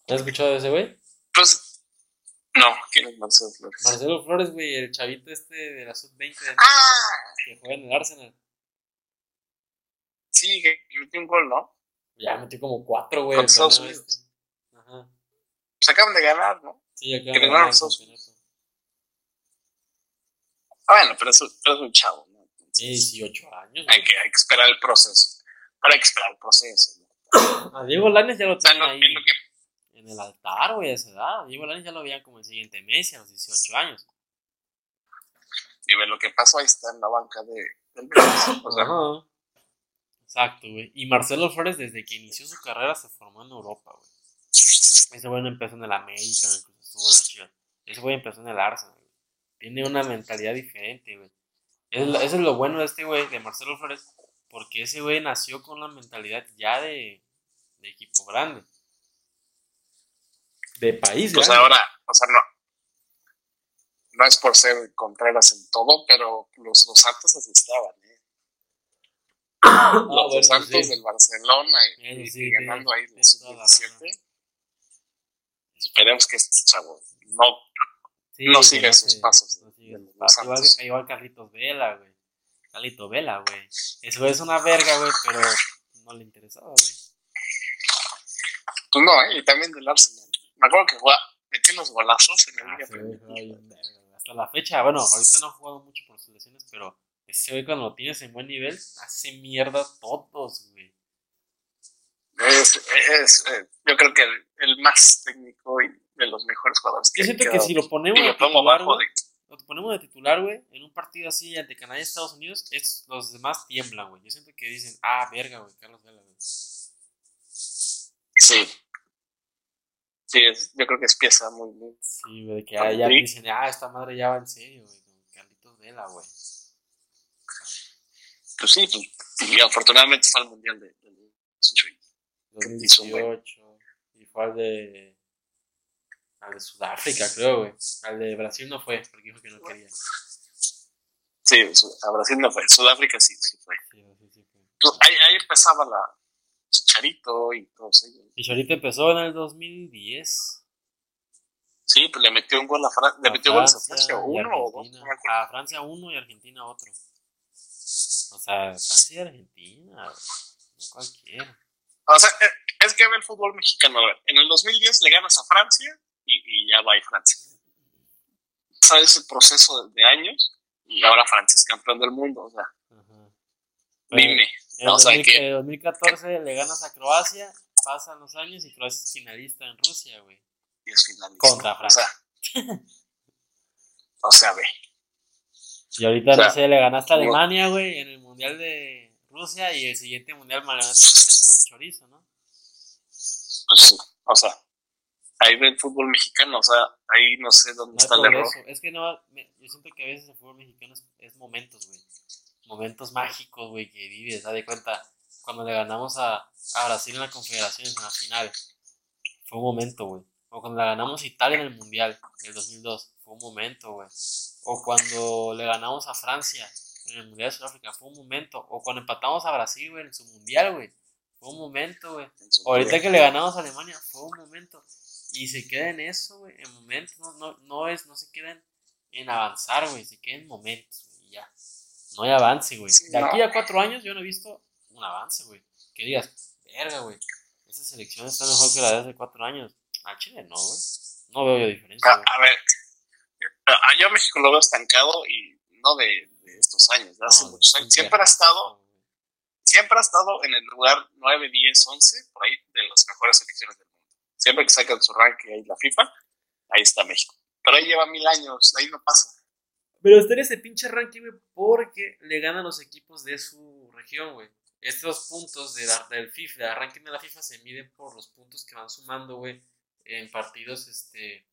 Speaker 1: ¿Has escuchado de ese güey?
Speaker 2: Pues, No, ¿quién es Marcelo Flores?
Speaker 1: Marcelo Flores, güey, el chavito este de la sub-20 de México,
Speaker 2: Ah,
Speaker 1: que juega en el Arsenal.
Speaker 2: sí, que metió un gol, ¿no?
Speaker 1: Ya metió como cuatro, güey.
Speaker 2: Con Estados Unidos.
Speaker 1: este. Ajá.
Speaker 2: Pues acaban de ganar, ¿no?
Speaker 1: Sí, acá
Speaker 2: Que ganaron Estados Ah, bueno, pero es, pero es un chavo, ¿no? Entonces,
Speaker 1: 18 años.
Speaker 2: hay, que, hay que esperar el proceso. Pero hay que esperar el proceso, ¿no?
Speaker 1: A Diego Lanes ya lo
Speaker 2: O sea,
Speaker 1: tienen ahí
Speaker 2: en lo que
Speaker 1: en el altar, güey, a esa edad. Diego Lanes ya lo veían como el siguiente mes, a los 18 años.
Speaker 2: y ve lo que pasó ahí está en la banca de, del. O sea,
Speaker 1: Ajá. Exacto, güey. Y Marcelo Flores, desde que inició su carrera, se formó en Europa, güey. Ese güey no empezó en el América, incluso estuvo en la. Ese güey empezó en el Arsenal, güey. Tiene una mentalidad diferente, güey. Eso es lo bueno de este güey, de Marcelo Flores, porque ese güey nació con una mentalidad ya de, de equipo grande. De país
Speaker 2: pues
Speaker 1: grande.
Speaker 2: ahora, o sea, no. No es por ser Contreras en todo, pero los, los Santos así estaban, ¿eh?
Speaker 1: Ah,
Speaker 2: los,
Speaker 1: bueno,
Speaker 2: los Santos
Speaker 1: sí.
Speaker 2: del Barcelona y,
Speaker 1: Eso sí,
Speaker 2: y ganando ahí
Speaker 1: tienes
Speaker 2: los
Speaker 1: toda la razón.
Speaker 2: 17. Esperemos que este chavo no,
Speaker 1: Sí,
Speaker 2: no siga esos pasos
Speaker 1: no
Speaker 2: los.
Speaker 1: Igual, igual Carlitos Vela, güey. Carlito Vela, güey. Güey es una verga, güey, pero no le interesaba, güey.
Speaker 2: Pues no, ¿eh? y también del Arsenal. Me acuerdo que jugaba, metió unos golazos en la
Speaker 1: Ah,
Speaker 2: Liga.
Speaker 1: Hasta la fecha, bueno, ahorita no ha jugado mucho por sus lesiones, pero ese güey cuando lo tienes en buen nivel, hace mierda a todos, güey.
Speaker 2: Es, es, eh, yo creo que el, el más técnico y de los mejores jugadores
Speaker 1: Yo
Speaker 2: que
Speaker 1: siento
Speaker 2: que
Speaker 1: si lo ponemos de titular, lo ponemos de titular, güey, en un partido así ante Canadá y Estados Unidos, es, los demás tiemblan, güey. Yo siento que dicen, ah, verga, güey, Carlos Vela, güey.
Speaker 2: Sí. Sí, es- yo creo que es pieza muy, muy.
Speaker 1: Sí, güey, de que ya, ya dicen, ah, esta madre ya va en serio, güey, con Carlitos Vela, güey.
Speaker 2: Pues sí, pues, y afortunadamente fue al mundial de, de, de 18. hizo un buen-
Speaker 1: 2018, y fue al de, al de Sudáfrica, creo, güey. Al de Brasil no fue, porque dijo que no quería.
Speaker 2: Sí, a Brasil no fue. Sudáfrica sí, sí fue.
Speaker 1: Sí, sí, sí.
Speaker 2: Pues ahí, ahí empezaba la Chicharito y todos ellos.
Speaker 1: Y Chorito empezó en el 2010.
Speaker 2: Sí, pues le metió un gol a Francia. Le
Speaker 1: a
Speaker 2: metió goles a
Speaker 1: Francia
Speaker 2: Francia, uno o dos. No.
Speaker 1: A Francia uno y Argentina otro. O sea, Francia y Argentina. No cualquiera.
Speaker 2: O sea, eh, es que ve el fútbol mexicano. a ver, En el 2010 le ganas a Francia y, y ya va ahí Francia. ¿Sabes el proceso de, de años? Y ahora Francia es campeón del mundo. O sea,
Speaker 1: Ajá.
Speaker 2: dime.
Speaker 1: En el
Speaker 2: O sea,
Speaker 1: 2000
Speaker 2: que-
Speaker 1: en 2014 le ganas a Croacia, pasan los años y Croacia es finalista en Rusia, güey.
Speaker 2: Y es finalista.
Speaker 1: Contra
Speaker 2: O sea,
Speaker 1: Francia.
Speaker 2: o sea, ve.
Speaker 1: Y ahorita,
Speaker 2: O sea,
Speaker 1: no sé, le ganaste a
Speaker 2: no-
Speaker 1: Alemania, güey, en el Mundial de Rusia y el siguiente Mundial me todo el chorizo, ¿no?
Speaker 2: Pues sí. O sea, ahí ve el fútbol mexicano. O sea, ahí no sé dónde
Speaker 1: No
Speaker 2: está el error.
Speaker 1: Es que no, me- yo siento que a veces el fútbol mexicano es, es momentos, güey. Momentos mágicos, güey, que vives, da de cuenta. Cuando le ganamos a, a Brasil en la Confederaciones en la final, fue un momento, güey. O cuando le ganamos a Italia en el Mundial, en el 2002, fue un momento, güey. O cuando le ganamos a Francia en el Mundial de Sudáfrica, fue un momento. O cuando empatamos a Brasil, güey, en su Mundial, güey, fue un momento, güey. Ahorita que le ganamos a Alemania fue un momento. Y se queda en eso, güey. En momentos. No, no, no, es, no se queda en, avanzar, güey. Se queda en momentos. No hay avance, güey.
Speaker 2: Sí,
Speaker 1: de aquí a cuatro años yo no he visto un avance, güey. Que digas, verga, güey. Esa selección está mejor que la de hace cuatro años. Al Chile no, güey. No veo yo diferencia,
Speaker 2: A, a ver, a- yo a México lo veo estancado y no de, de estos años, de hace
Speaker 1: No,
Speaker 2: muchos años. Siempre ha estado, siempre ha estado en el lugar 9, 10, 11, por ahí, de las mejores selecciones del mundo. Siempre que sacan su ranking ahí la FIFA, ahí está México. Pero ahí lleva mil años, ahí no pasa.
Speaker 1: Pero está en ese pinche ranking, güey, porque le ganan los equipos de su región, güey. Estos puntos de la- del FIFA, del ranking de la FIFA, se miden por los puntos que van sumando, güey, en partidos este,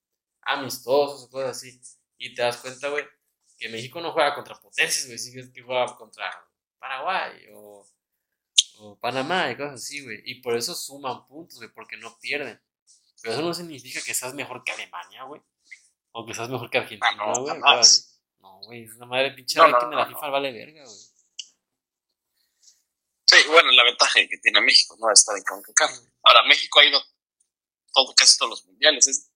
Speaker 1: amistosos o cosas así. Y te das cuenta, güey, que México no juega contra potencias, güey, sí que es que juega contra Paraguay o, o Panamá y cosas así, güey. Y por eso suman puntos, güey, porque no pierden. Pero eso no significa que seas mejor que Alemania, güey. O que seas mejor que Argentina,
Speaker 2: Ah, no,
Speaker 1: No, güey, es una madre pinche
Speaker 2: No, no,
Speaker 1: de la FIFA vale verga, güey.
Speaker 2: Sí, bueno, la ventaja que tiene México, ¿no? Está en CONCACAF. Ahora, México ha ido todo, casi todos los mundiales. Es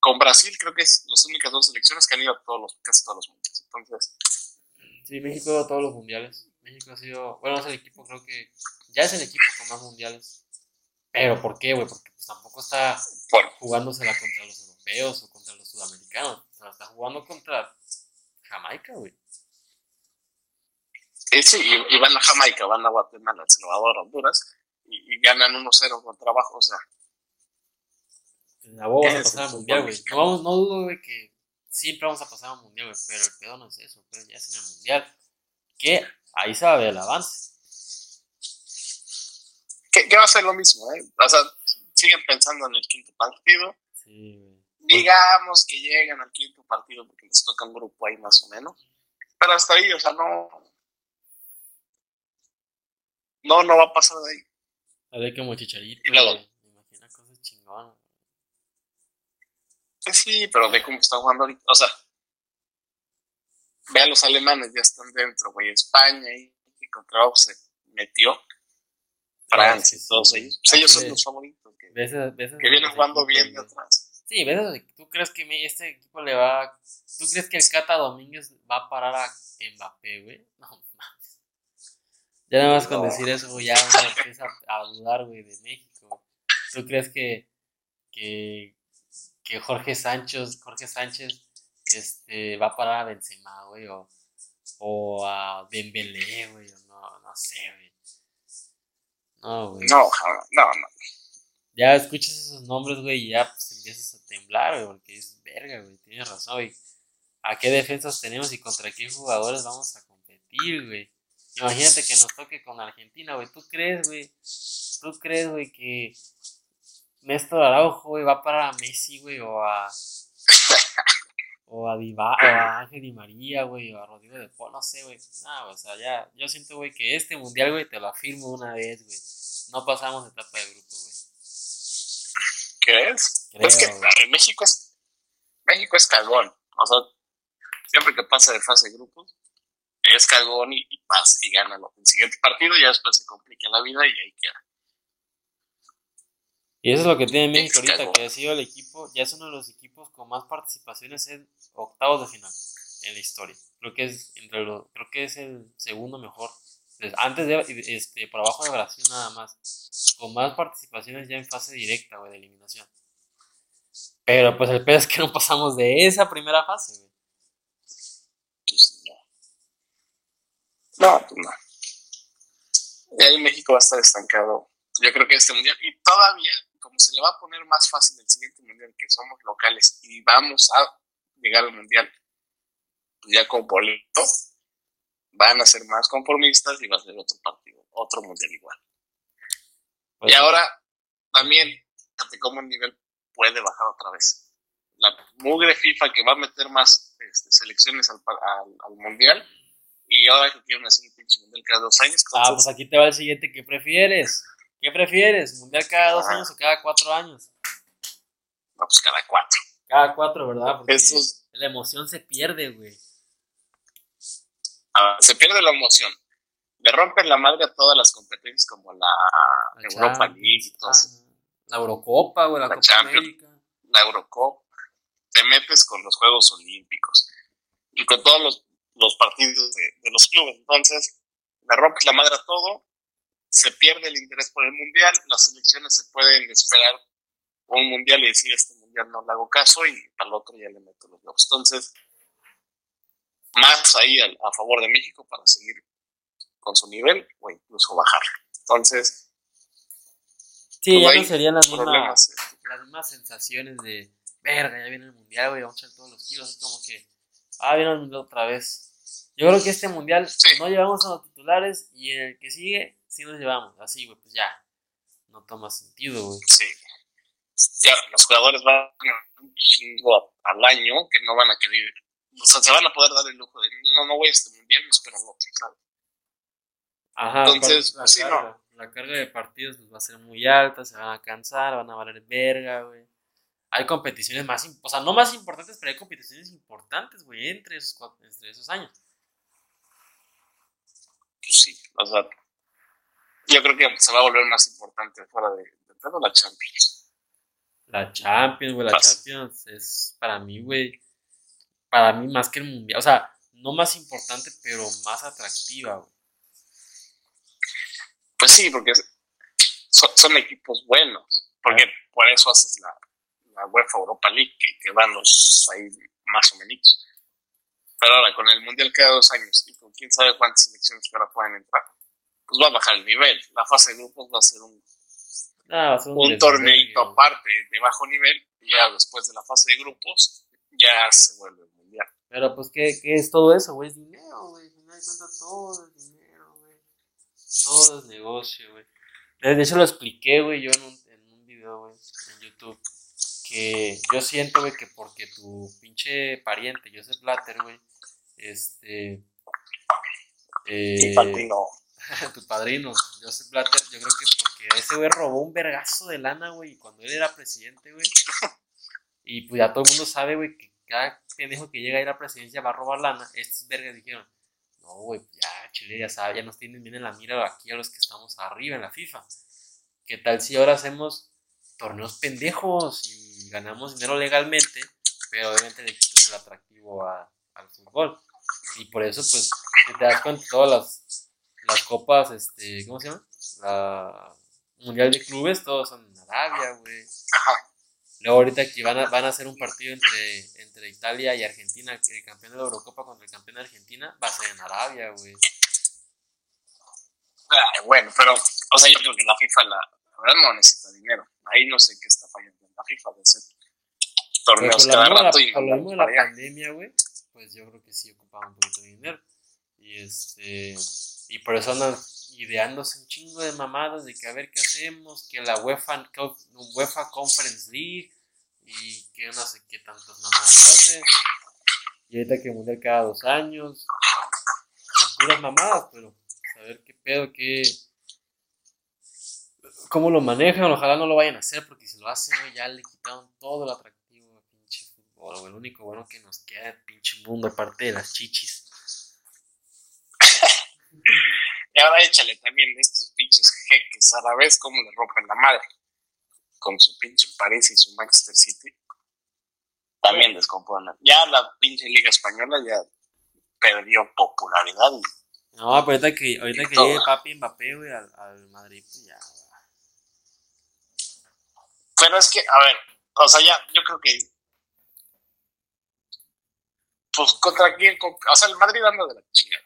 Speaker 2: con Brasil creo que es las únicas dos selecciones que han ido a todos los, casi todos los mundiales. Entonces.
Speaker 1: Sí, México ha ido a todos los mundiales. México ha sido, bueno, es el equipo, creo que ya es el equipo con más mundiales. Pero ¿por qué, güey? Porque pues, tampoco está jugándosela contra los europeos o contra los sudamericanos. O sea, está jugando contra Jamaica, güey.
Speaker 2: Sí, y, van a Jamaica, van a Guatemala, El Salvador, Honduras, y, ganan 1-0 con trabajo, o sea.
Speaker 1: La vamos a pasar al mundial, güey. No, vamos, no dudo, güey, que siempre vamos a pasar al mundial, güey, pero el pedo no es eso, pero ya es en el mundial. Que ahí se va a ver el avance.
Speaker 2: Que, va a ser lo mismo, ¿eh? O sea, siguen pensando en el quinto partido. Sí, güey. Digamos que llegan al quinto partido porque les toca un grupo ahí más o menos. Pero hasta ahí, o sea, no. No, no va a pasar de ahí.
Speaker 1: A ver, como chicharito.
Speaker 2: Y luego.
Speaker 1: Me imagino cosas chingonas.
Speaker 2: Sí, pero ve cómo está jugando ahorita. O sea, ve a los alemanes, ya están dentro, güey. España y, y contra se metió. Francia, sí, todos ellos. Pues ellos son los favoritos. Que, que vienen jugando bien de atrás.
Speaker 1: Sí, ¿ves? ¿Tú crees que este equipo le va. ¿Tú crees que el Cata Domínguez va a parar a Mbappé, güey? No mames. Ya nada más con decir eso, güey, ya uno empieza a dudar, güey, de México. ¿Tú crees que, que, que Jorge Sánchez, Jorge Sánchez este, va a parar a Benzema, güey? O, o a Dembélé, güey, no, no sé, güey. No, güey.
Speaker 2: No, no, no.
Speaker 1: Ya escuchas esos nombres, güey, y ya pues, empiezas a temblar, güey, porque dices, verga, güey, tienes razón, güey. ¿A qué defensas tenemos y contra qué jugadores vamos a competir, güey? Imagínate que nos toque con Argentina, güey. ¿Tú crees, güey? ¿Tú crees, güey, que Néstor Araujo, güey, va para Messi, güey, o a. o a Diva, o a Ángel Di María, güey, o a Rodrigo de Paul, no sé, güey. No, o sea, ya, yo siento, güey, que este mundial, güey, te lo afirmo una vez, güey. No pasamos etapa de grupo, güey.
Speaker 2: ¿Crees? es que México es, México es cagón. O sea, siempre que pasa de fase de grupos, es cagón y, pasa y gana el siguiente partido, y ya después se complica la vida y ahí queda.
Speaker 1: Y eso es lo que tiene México ahorita, que ha sido el equipo, ya es uno de los equipos con más participaciones en octavos de final en la historia. Creo que es entre los, creo que es el segundo mejor. Antes de este, por abajo de Brasil nada más. Con más participaciones ya en fase directa, güey, de eliminación. Pero pues el pedo es que no pasamos de esa primera fase, güey.
Speaker 2: no. No, pues no. Y ahí México va a estar estancado. Yo creo que este mundial, y todavía como se le va a poner más fácil el siguiente mundial, que somos locales y vamos a llegar al mundial pues ya con boleto, van a ser más conformistas y va a ser otro partido, otro mundial igual. y ahora también, fíjate cómo el nivel puede bajar otra vez. La mugre FIFA que va a meter más este, selecciones al, al, mundial y ahora que quieren hacer el pinche mundial cada dos años.
Speaker 1: ah, pues aquí te va el siguiente, ¿qué prefieres? ¿Qué prefieres? ¿Mundial cada dos años o cada cuatro años?
Speaker 2: No, pues cada cuatro.
Speaker 1: Cada cuatro, ¿verdad? Porque la emoción se pierde, güey.
Speaker 2: Ah, se pierde la emoción. Le rompen la madre a todas las competencias como la, Europa League y todo
Speaker 1: La Eurocopa, la, Copa América.
Speaker 2: La Eurocopa. Te metes con los Juegos Olímpicos y con todos los, los partidos de, de los clubes. Entonces, le rompes la madre a todo se pierde el interés por el mundial, las selecciones se pueden esperar un mundial y decir este mundial no le hago caso y al otro ya le meto los huevos. Entonces, más ahí a, favor de México para seguir con su nivel o incluso bajar. Entonces,
Speaker 1: sí, ya no serían las mismas, este. las mismas sensaciones de verga, ya viene el mundial, güey, vamos a echar todos los kilos, es como que, ah, viene el mundial otra vez. Yo creo que este mundial no llevamos a los titulares y en el que sigue sí nos llevamos. Así, güey, pues ya. No toma sentido, güey.
Speaker 2: Sí. Ya, los jugadores van un chingo al año que no van a querer. O sea, se van a poder dar el lujo de. No, no voy a este mundial, me espero el otro, ¿sabes?
Speaker 1: Ajá, entonces, la, sí, carga, no. la carga de partidos pues, va a ser muy alta, se van a cansar, van a valer verga, güey. Hay competiciones más, o sea, no más importantes, pero hay competiciones importantes, güey, entre esos, entre esos años.
Speaker 2: Pues sí, o sea, yo creo que se va a volver más importante fuera de, de todo la Champions.
Speaker 1: La Champions, güey, la Champions es para mí, güey, para mí más que el Mundial, o sea, no más importante, pero más atractiva, güey.
Speaker 2: Pues sí, porque son, son equipos buenos. Porque por eso haces la, la UEFA Europa League, que, que van los ahí más o menos. Pero ahora, con el Mundial cada dos años y con quién sabe cuántas selecciones que ahora pueden entrar, pues va a bajar el nivel. La fase de grupos va a ser un,
Speaker 1: Ah,
Speaker 2: un torneito aparte de bajo nivel. Y ya después de la fase de grupos, ya se vuelve.
Speaker 1: Pero pues, ¿qué, qué es todo eso, güey? Es dinero, güey. Al final de cuentas, todo es dinero, güey. Todo es negocio, güey. De hecho, lo expliqué, güey, yo en un, en un video, güey, en YouTube. Que yo siento, güey, que porque tu pinche pariente, Joseph Blatter, güey, este. Eh,
Speaker 2: Fatino,
Speaker 1: tu padrino, Joseph Blatter, yo creo que porque ese güey robó un vergazo de lana, güey, cuando él era presidente, güey. Y pues ya todo el mundo sabe, güey, que cada pendejo que llega a ir a presidencia va a robar lana. Estos vergas dijeron, no, güey, ya Chile ya sabe, ya nos tienen bien en la mira aquí a los que estamos arriba en la FIFA. ¿Qué tal si ahora hacemos torneos pendejos y ganamos dinero legalmente, pero obviamente le quitas el atractivo a- al fútbol? Y por eso, pues, te das cuenta, todas las, las copas, este, ¿cómo se llama? La Mundial de Clubes, todos son en Arabia, güey.
Speaker 2: ajá.
Speaker 1: Luego ahorita que van a, van a hacer un partido entre, entre Italia y Argentina, el campeón de la Eurocopa contra el campeón de Argentina, va a ser en Arabia, güey.
Speaker 2: Bueno, pero, o sea, yo creo que la FIFA, la, la verdad, no necesita dinero. Ahí no sé qué está fallando en la FIFA de hacer torneos cada
Speaker 1: la-
Speaker 2: rato y
Speaker 1: por lo mismo de la pandemia, güey, pues yo creo que sí ocupaba un poquito de dinero. Y este y por eso andan ideándose un chingo de mamadas de que a ver qué hacemos, que la UEFA, UEFA Conference League y que no sé qué tantas mamadas hace. Y ahorita que el mundial cada dos años. Las puras mamadas, pero a ver qué pedo, qué. ¿Cómo lo manejan? Ojalá no lo vayan a hacer, porque si lo hacen, ya le quitaron todo el atractivo al pinche fútbol. Lo único bueno que nos queda del pinche mundo, aparte de las chichis.
Speaker 2: Y ahora échale también de estos pinches jeques árabes, cómo le rompen la madre. Con su pinche París y su Manchester City. También descomponen. Ya la pinche Liga Española ya perdió popularidad.
Speaker 1: No, pero ahorita que, ahorita que llegue Papi Mbappé, güey, al, al Madrid, pues ya.
Speaker 2: Pero es que, a ver, o sea, ya, yo creo que. Pues contra quién, Con- o sea, el Madrid anda de la chingada.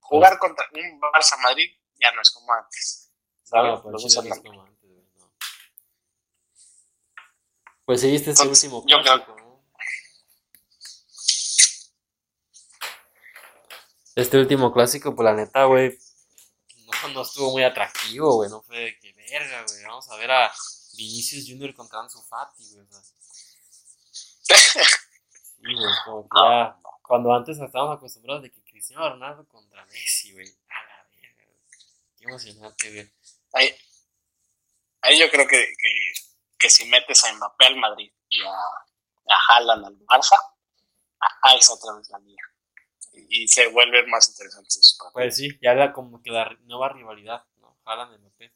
Speaker 2: Jugar contra un Barça Madrid ya no es como antes. ¿Sabes?
Speaker 1: No, pero
Speaker 2: dos
Speaker 1: no es como antes, güey, no. Pues seguiste este
Speaker 2: Entonces,
Speaker 1: último
Speaker 2: yo creo-
Speaker 1: clásico, ¿no? Este último clásico, pues la neta, güey, no, no estuvo muy atractivo, güey, no fue de que verga, güey, vamos a ver a Vinicius Junior contra Ansu Fati, güey. Sí, güey, como que ya, cuando antes estábamos acostumbrados de que Cristiano Ronaldo contra Messi, güey, a la verga, güey, qué emocionante, güey.
Speaker 2: Ahí, ahí yo creo que, que, que si metes a Mbappé al Madrid y a, a Haaland al Barça, a- ahí es otra vez la mía. Y, y se vuelven más interesantes.
Speaker 1: Pues sí, ya era como que la nueva rivalidad, ¿no? Haaland Mbappé.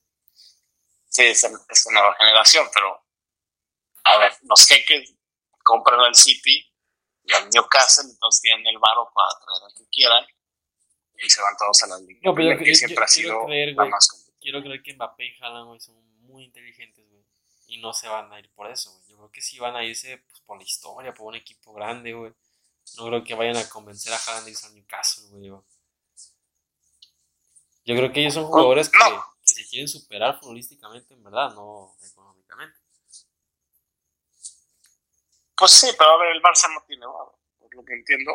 Speaker 2: Sí, es, es una nueva generación, pero a ver, los jeques compran al City y al Newcastle, entonces tienen el varo para traer al que quieran y se van todos a la liga.
Speaker 1: No, pero yo,
Speaker 2: que
Speaker 1: yo-
Speaker 2: siempre
Speaker 1: yo
Speaker 2: ha sido
Speaker 1: quiero creer,
Speaker 2: la
Speaker 1: güey,
Speaker 2: más competitiva.
Speaker 1: quiero creer que Mbappé y Haaland, son muy inteligentes, güey. Y no se van a ir por eso, güey. Yo creo que sí van a irse pues, por la historia, por un equipo grande, güey. No creo que vayan a convencer a Haaland de irse al Newcastle, güey. Yo Yo creo que ellos son jugadores que, que se quieren superar futbolísticamente, en verdad, no económicamente.
Speaker 2: Pues sí, pero a ver, el Barça no tiene varo. Por lo que entiendo,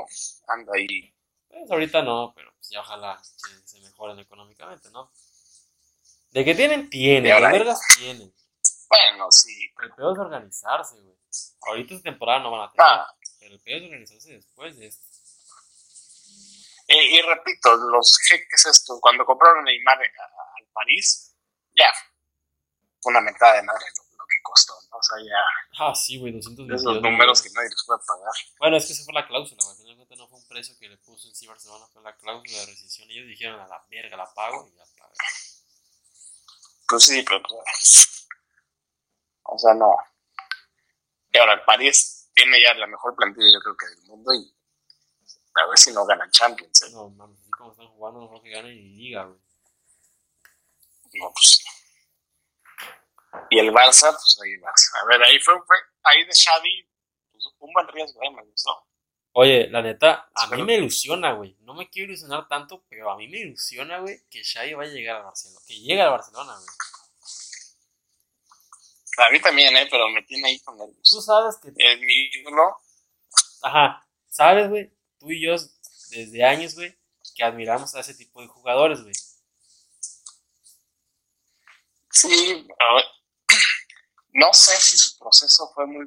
Speaker 2: anda ahí.
Speaker 1: Pues ahorita no, pero pues ya ojalá que se mejoren económicamente, ¿no? De que tienen, tienen, las
Speaker 2: ahí-
Speaker 1: vergas tienen.
Speaker 2: Bueno, sí.
Speaker 1: El peor es organizarse, güey. Ahorita esta temporada no van a tener,
Speaker 2: Ah,
Speaker 1: pero el peor es organizarse después de esto.
Speaker 2: y, y repito, los jeques esto, cuando compraron Neymar a- al París, ya, fue una mentada de madre lo, lo que costó, ¿no? O sea, ya,
Speaker 1: Ah, sí, güey, 222
Speaker 2: esos números que nadie les puede pagar.
Speaker 1: Bueno, es que esa fue la cláusula, güey. Al final de cuentas no fue un precio que le puso en sí Barcelona, fue la cláusula de rescisión. Ellos dijeron a la verga, la pago y ya pago.
Speaker 2: Pues sí, pero pues, o sea, no. Y ahora París tiene ya la mejor plantilla, yo creo que del mundo, y a ver si no ganan Champions. ¿eh?
Speaker 1: No, mames, así como están jugando, no creo que ganen ni liga, güey.
Speaker 2: No, pues. Y el Barça, pues ahí vas. A ver, ahí fue, fue ahí de Xavi, pues, un buen riesgo, ¿eh? me gustó.
Speaker 1: Oye, la neta, a mí me ilusiona, güey. No me quiero ilusionar tanto, pero a mí me ilusiona, güey, que Xavi va a llegar al Barcelona. Que llegue al Barcelona, güey.
Speaker 2: A mí también, ¿eh? Pero me tiene ahí con
Speaker 1: Tú
Speaker 2: nervios.
Speaker 1: sabes que...
Speaker 2: Es mi ídolo.
Speaker 1: Ajá, sabes, güey, tú y yo desde años, güey, que admiramos a ese tipo de jugadores, güey.
Speaker 2: Sí, a ver, no sé si su proceso fue muy.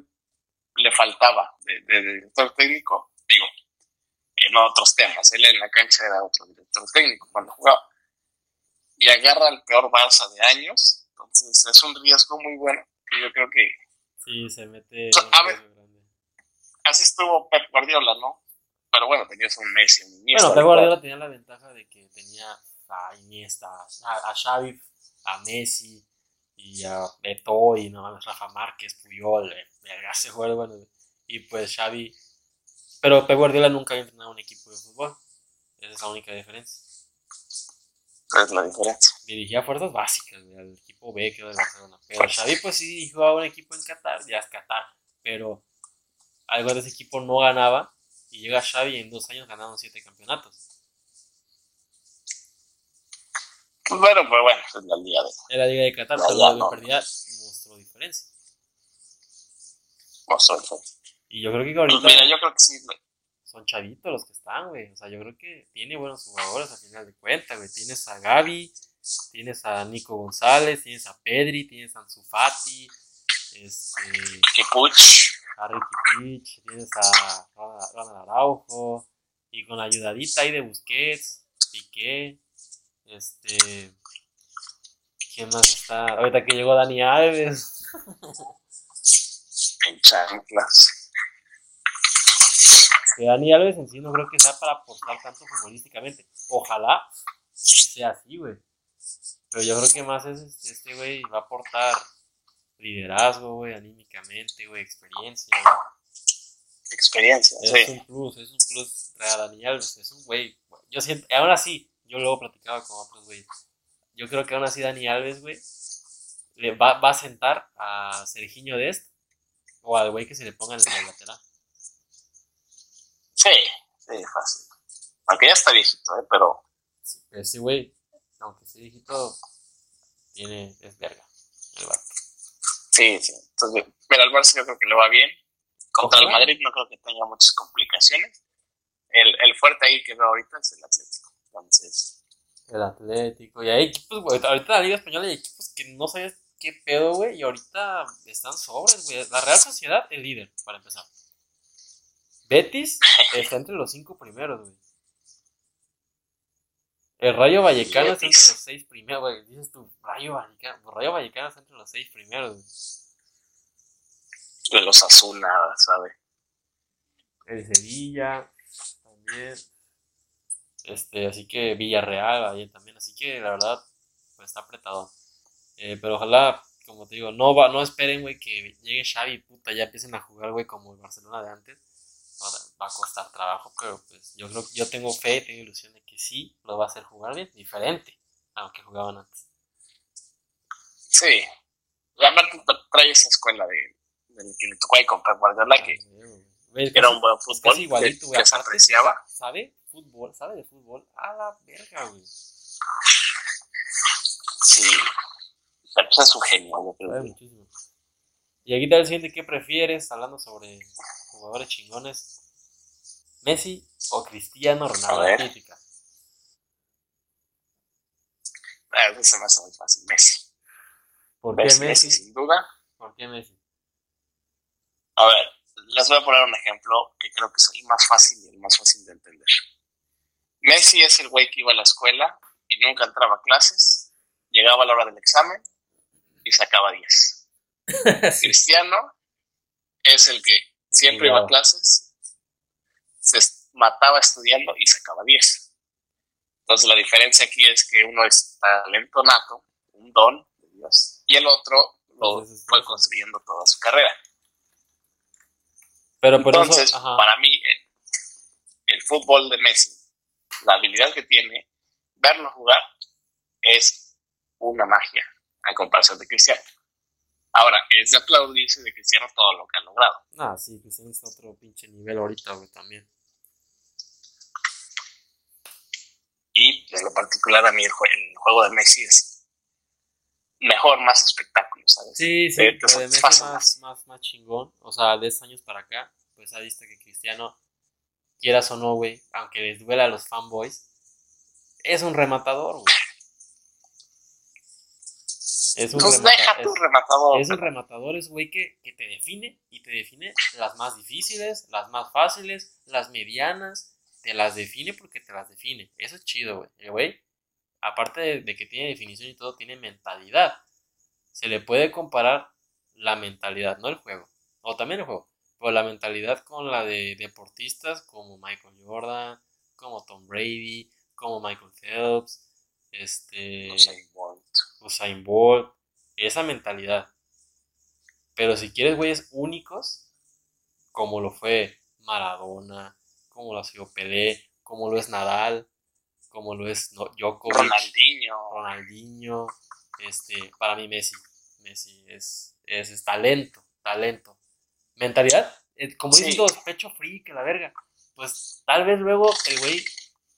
Speaker 2: Le faltaba de, de- de director técnico. Digo, en otros temas. Él en la cancha era otro director técnico cuando jugaba. Y agarra el peor Barça de años. Entonces es un riesgo muy bueno. Que yo creo que
Speaker 1: Sí, se mete...
Speaker 2: O sea, a ver.
Speaker 1: grande.
Speaker 2: así estuvo Pep Guardiola, ¿no? Pero bueno, tenías un Messi, un Iniesta.
Speaker 1: Bueno, Pep Guardiola tenía la ventaja de que tenía a Iniesta, a, a Xavi, a Messi y a Beto y no Rafa Márquez, Puyol, eh, verga, juego, bueno, y pues Xavi. Pero Pep Guardiola nunca había entrenado un equipo de fútbol. Esa es la única diferencia.
Speaker 2: Es la diferencia.
Speaker 1: Dirigía fuerzas básicas, al equipo B que era de Barcelona. Pero Xavi pues sí dirigió a un equipo en Qatar, ya es Qatar, pero algo de ese equipo no ganaba y llega Xavi y en dos años ganaron siete campeonatos.
Speaker 2: Pues bueno, pues bueno, es la liga de.
Speaker 1: Era Liga de Qatar, pero lo
Speaker 2: no.
Speaker 1: perdía mostró diferencia.
Speaker 2: sé, fue-
Speaker 1: Y yo creo que
Speaker 2: Pues mira, yo creo que sí. güey.
Speaker 1: son chavitos los que están, güey. O sea, yo creo que tiene buenos jugadores al final de cuentas, güey. Tienes a Gaby, tienes a Nico González, tienes a Pedri, tienes a Ansu Fati, este, a Ricky Pitch, tienes a Ronald Ronald Araujo, y con la ayudadita ahí de Busquets, Piqué, este, ¿quién más está? Ahorita que llegó Dani Alves,
Speaker 2: En chanclas.
Speaker 1: que Dani Alves en sí no creo que sea para aportar tanto futbolísticamente. Ojalá sí sea así, güey. Pero yo creo que más es este- este güey va a aportar liderazgo, güey, anímicamente, güey, experiencia, güey.
Speaker 2: Experiencia,
Speaker 1: Es
Speaker 2: sí.
Speaker 1: un plus, es un plus traer a Dani Alves, es un güey. Yo siento, aún así, yo luego platicaba con otros güeyes. Yo creo que aún así Dani Alves, güey, le va, va a sentar a Serginho Dest o al güey que se le ponga en el lateral.
Speaker 2: Sí, sí, fácil. Aunque ya está viejito, ¿eh? pero
Speaker 1: Sí, pero ese güey, aunque sea viejito, tiene, es verga. El vato.
Speaker 2: sí, sí. Entonces, mira, al Barça yo creo que le va bien. Contra el. Madrid no creo que tenga muchas complicaciones. El, el fuerte ahí que veo ahorita es el Atlético. Entonces,
Speaker 1: El Atlético. Y hay equipos, güey. Ahorita la Liga Española hay equipos que no sabes qué pedo, güey. Y ahorita están sobres, güey. La Real Sociedad, el líder, para empezar. Betis está entre los cinco primeros, güey. El Rayo Vallecano está entre los seis primeros, güey. Dices tú, Rayo Vallecano. Rayo Vallecano está entre los seis primeros,
Speaker 2: de los azul nada, ¿sabe?
Speaker 1: El Sevilla también. Este, así que Villarreal ahí también. Así que la verdad, pues está apretado. Eh, pero ojalá, como te digo, no va, no esperen, güey, que llegue Xavi y puta, ya empiecen a jugar, güey, como el Barcelona de antes. Va, a costar trabajo, pero pues yo creo yo tengo fe, tengo ilusión de que sí lo va a hacer jugar bien, diferente a lo que jugaban antes.
Speaker 2: Sí. Tra- trae esa escuela de, del que le tocó ahí con Pep Guardiola que
Speaker 1: es
Speaker 2: era un buen fútbol que, que se apreciaba.
Speaker 1: sabe fútbol, sabe de fútbol a la verga, güey.
Speaker 2: Sí. Pero pues es un genio, yo creo.
Speaker 1: Muchísimo. Y aquí está el siguiente, ¿qué prefieres? Hablando sobre jugadores chingones. ¿Messi o Cristiano Ronaldo?
Speaker 2: A ver. Ah, eso se me hace muy fácil. Messi.
Speaker 1: ¿Por qué
Speaker 2: Messi,
Speaker 1: Messi?
Speaker 2: Messi, sin duda.
Speaker 1: ¿Por qué Messi?
Speaker 2: A ver, les voy a poner un ejemplo que creo que es el más fácil y el más fácil de entender. Messi es el güey que iba a la escuela y nunca entraba a clases, llegaba a la hora del examen y sacaba 10.
Speaker 1: Sí.
Speaker 2: Cristiano es el que siempre iba a clases, se mataba estudiando y sacaba 10. Entonces la diferencia aquí es que uno es talento nato, un don de Dios, y el otro lo fue construyendo toda su carrera.
Speaker 1: Pero por
Speaker 2: Entonces,
Speaker 1: eso,
Speaker 2: para mí, el, el fútbol de Messi, la habilidad que tiene, verlo jugar es una magia a comparación de Cristiano. Ahora, es de aplaudirse de Cristiano todo lo que ha logrado.
Speaker 1: Ah, sí, Cristiano está otro pinche nivel ahorita, güey, también.
Speaker 2: Y en lo particular, a mí el, jue- el juego de Messi es mejor, más espectáculo, ¿sabes?
Speaker 1: Sí, sí,
Speaker 2: Te- te
Speaker 1: lo de Messi más, más, más chingón. O sea, de estos años para acá, pues ha visto que Cristiano, quieras o no, güey, aunque les duela a los fanboys, es un rematador, güey. Es un, remata-
Speaker 2: deja tu rematador.
Speaker 1: es un rematador, es güey que, que te define y te define las más difíciles, las más fáciles, las medianas, te las define porque te las define. Eso es chido, güey. El güey, aparte de, de que tiene definición y todo, tiene mentalidad. Se le puede comparar la mentalidad, no el juego, o también el juego, pero la mentalidad con la de deportistas como Michael Jordan, como Tom Brady, como Michael Phelps, este...
Speaker 2: Usain Bolt.
Speaker 1: Usain Bolt, esa mentalidad. Pero si quieres güeyes únicos, como lo fue Maradona, como lo ha sido Pelé, como lo es Nadal, como lo es no- Djokovic,
Speaker 2: Ronaldinho.
Speaker 1: Ronaldinho, este, para mí Messi, Messi es, es, es talento, talento. Mentalidad, eh, como
Speaker 2: Sí.
Speaker 1: dicen todos, pecho frío, que la verga. Pues tal vez luego el güey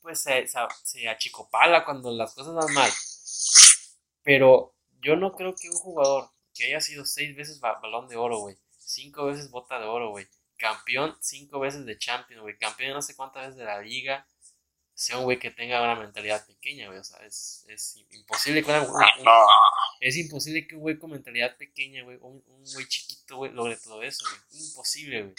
Speaker 1: pues se, se, se achicopala cuando las cosas van mal. Pero yo no creo que un jugador que haya sido seis veces ba- balón de oro, güey, cinco veces bota de oro, güey, campeón cinco veces de Champions, güey, campeón no sé cuántas veces de la liga, sea un güey que tenga una mentalidad pequeña, güey, o sea, es, es imposible que una- un-
Speaker 2: Ah,
Speaker 1: es imposible que un güey con mentalidad pequeña, güey, un, un güey chiquito, güey, logre todo eso, güey, imposible, güey.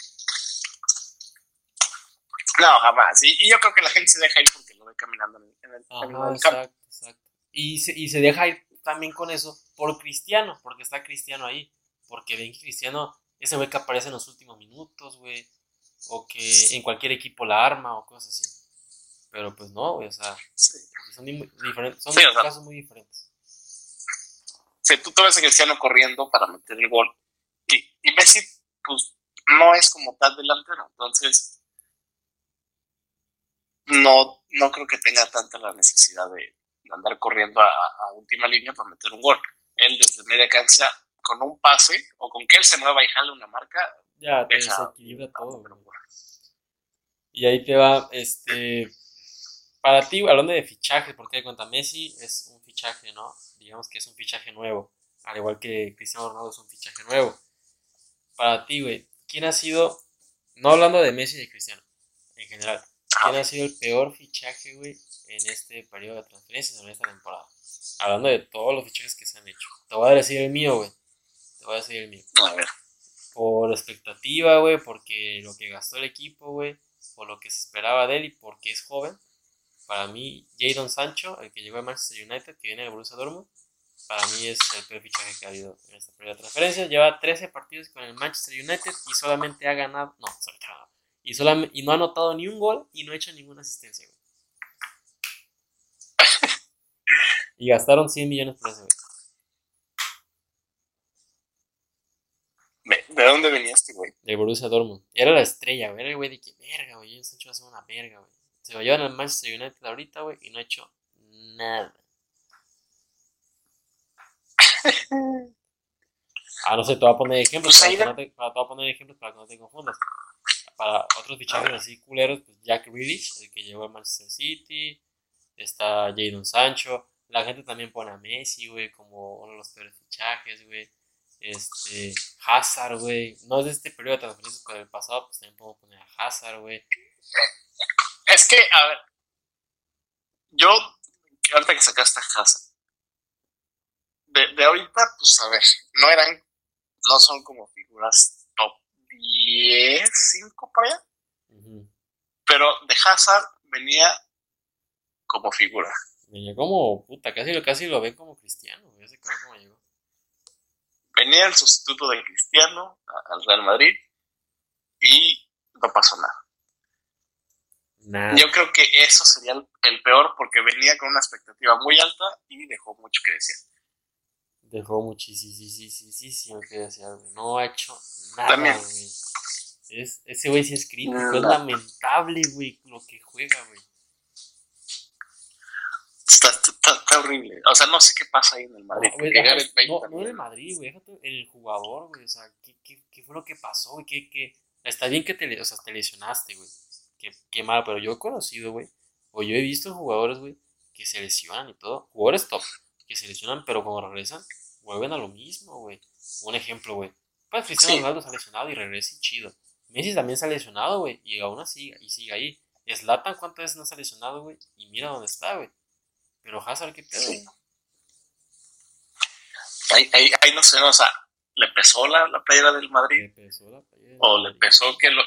Speaker 2: no, jamás. Y, y yo creo que la gente se deja ir porque lo ve caminando en el, en el camino del campo.
Speaker 1: exacto, exacto. Y se, y se deja ir también con eso por Cristiano, porque está Cristiano ahí. Porque ven que Cristiano, ese güey que aparece en los últimos minutos, güey. O que en cualquier equipo la arma o cosas así. Pero pues no, güey, o sea, son, di- diferentes, son
Speaker 2: Sí, o sea.
Speaker 1: casos muy diferentes.
Speaker 2: Sí, tú te ves a Cristiano corriendo para meter el gol. Y, y Messi, pues, no es como tal delantero. Entonces, no, no creo que tenga tanta la necesidad de, andar corriendo a, a última línea para meter un gol. Él desde media cancha, con un pase, o con que él se mueva y jale una marca,
Speaker 1: Ya, te desequilibra todo. Y ahí te va, este, para ti, hablando de fichajes, porque cuenta Messi es un fichaje, ¿no? Digamos que es un fichaje nuevo, al igual que Cristiano Ronaldo es un fichaje nuevo. Para ti, güey, ¿quién ha sido, no hablando de Messi y de Cristiano, en general, quién ha sido el peor fichaje, güey, en este periodo de transferencias en esta temporada? Hablando de todos los fichajes que se han hecho. Te voy a decir el mío, güey. Te voy a decir el mío
Speaker 2: A ver,
Speaker 1: por expectativa, güey, porque lo que gastó el equipo, güey, por lo que se esperaba de él y porque es joven. Para mí, Jadon Sancho, el que llegó a Manchester United, que viene de Borussia Dortmund, para mí es el peor fichaje que ha habido en esta primera transferencia. Lleva 13 partidos con el Manchester United y solamente ha ganado, no, y, solam- y no ha anotado ni un gol y no ha hecho ninguna asistencia, güey. Y gastaron 100 millones por ese, güey.
Speaker 2: ¿de, de dónde venía este güey?
Speaker 1: de Borussia Dortmund. Era la estrella, güey. Era el güey de que, verga, güey. Sancho va a ser una verga, güey. Se lo llevan al Manchester United ahorita, güey, y no ha hecho nada. Ah, no sé, te voy a poner ejemplos
Speaker 2: Pues
Speaker 1: para, no te, para, te voy a poner ejemplos para que no te confundas. Para otros fichajes así culeros, pues Jack Grealish, el que llegó al Manchester City. Está Jadon Sancho. La gente también pone a Messi, güey, como uno de los peores fichajes, güey. Este, Hazard, güey. No es de este periodo de transferencias, pero del pasado, pues también podemos poner a Hazard, güey.
Speaker 2: Es que, a ver, yo, ahorita que sacaste a Hazard, de, de ahorita, pues a ver, no eran, no son como figuras top 10, 5 por allá, pero de Hazard venía como figura.
Speaker 1: Venía como, puta, casi lo, casi lo ven como cristiano, como llegó.
Speaker 2: Venía el sustituto de Cristiano al Real Madrid y no pasó nada. Yo creo que eso sería el, el peor porque venía con una expectativa muy alta y dejó mucho que decir.
Speaker 1: Dejó muchísimo que güey. No ha hecho nada,
Speaker 2: También.
Speaker 1: güey. Es, ese güey sí es crítico, es lamentable, güey, lo que juega, güey.
Speaker 2: Está, está, horrible. O sea, no sé qué pasa ahí en el Madrid.
Speaker 1: No, no, en el Madrid, güey. El jugador, güey. O sea, ¿qué, qué, qué fue lo que pasó, güey? ¿Qué, qué? Está bien que te, o sea, te lesionaste, güey. Qué, qué mal, pero yo he conocido, güey. O yo he visto jugadores, güey, que se lesionan y todo. Jugadores top, que se lesionan, pero cuando regresan, vuelven a lo mismo, güey. Un ejemplo, güey. Pues Cristiano Ronaldo se ha lesionado y regresa y chido. Messi también se ha lesionado, güey. Y aún así, y sigue ahí. Slatan, ¿cuántas veces no se ha lesionado, güey? Y mira dónde está, güey. Pero Hazard, ¿qué pedo?
Speaker 2: Ahí, ahí, ahí, no sé, o sea, ¿le pesó la, la playera del Madrid? ¿Le pesó la playera ¿O le pesó que lo,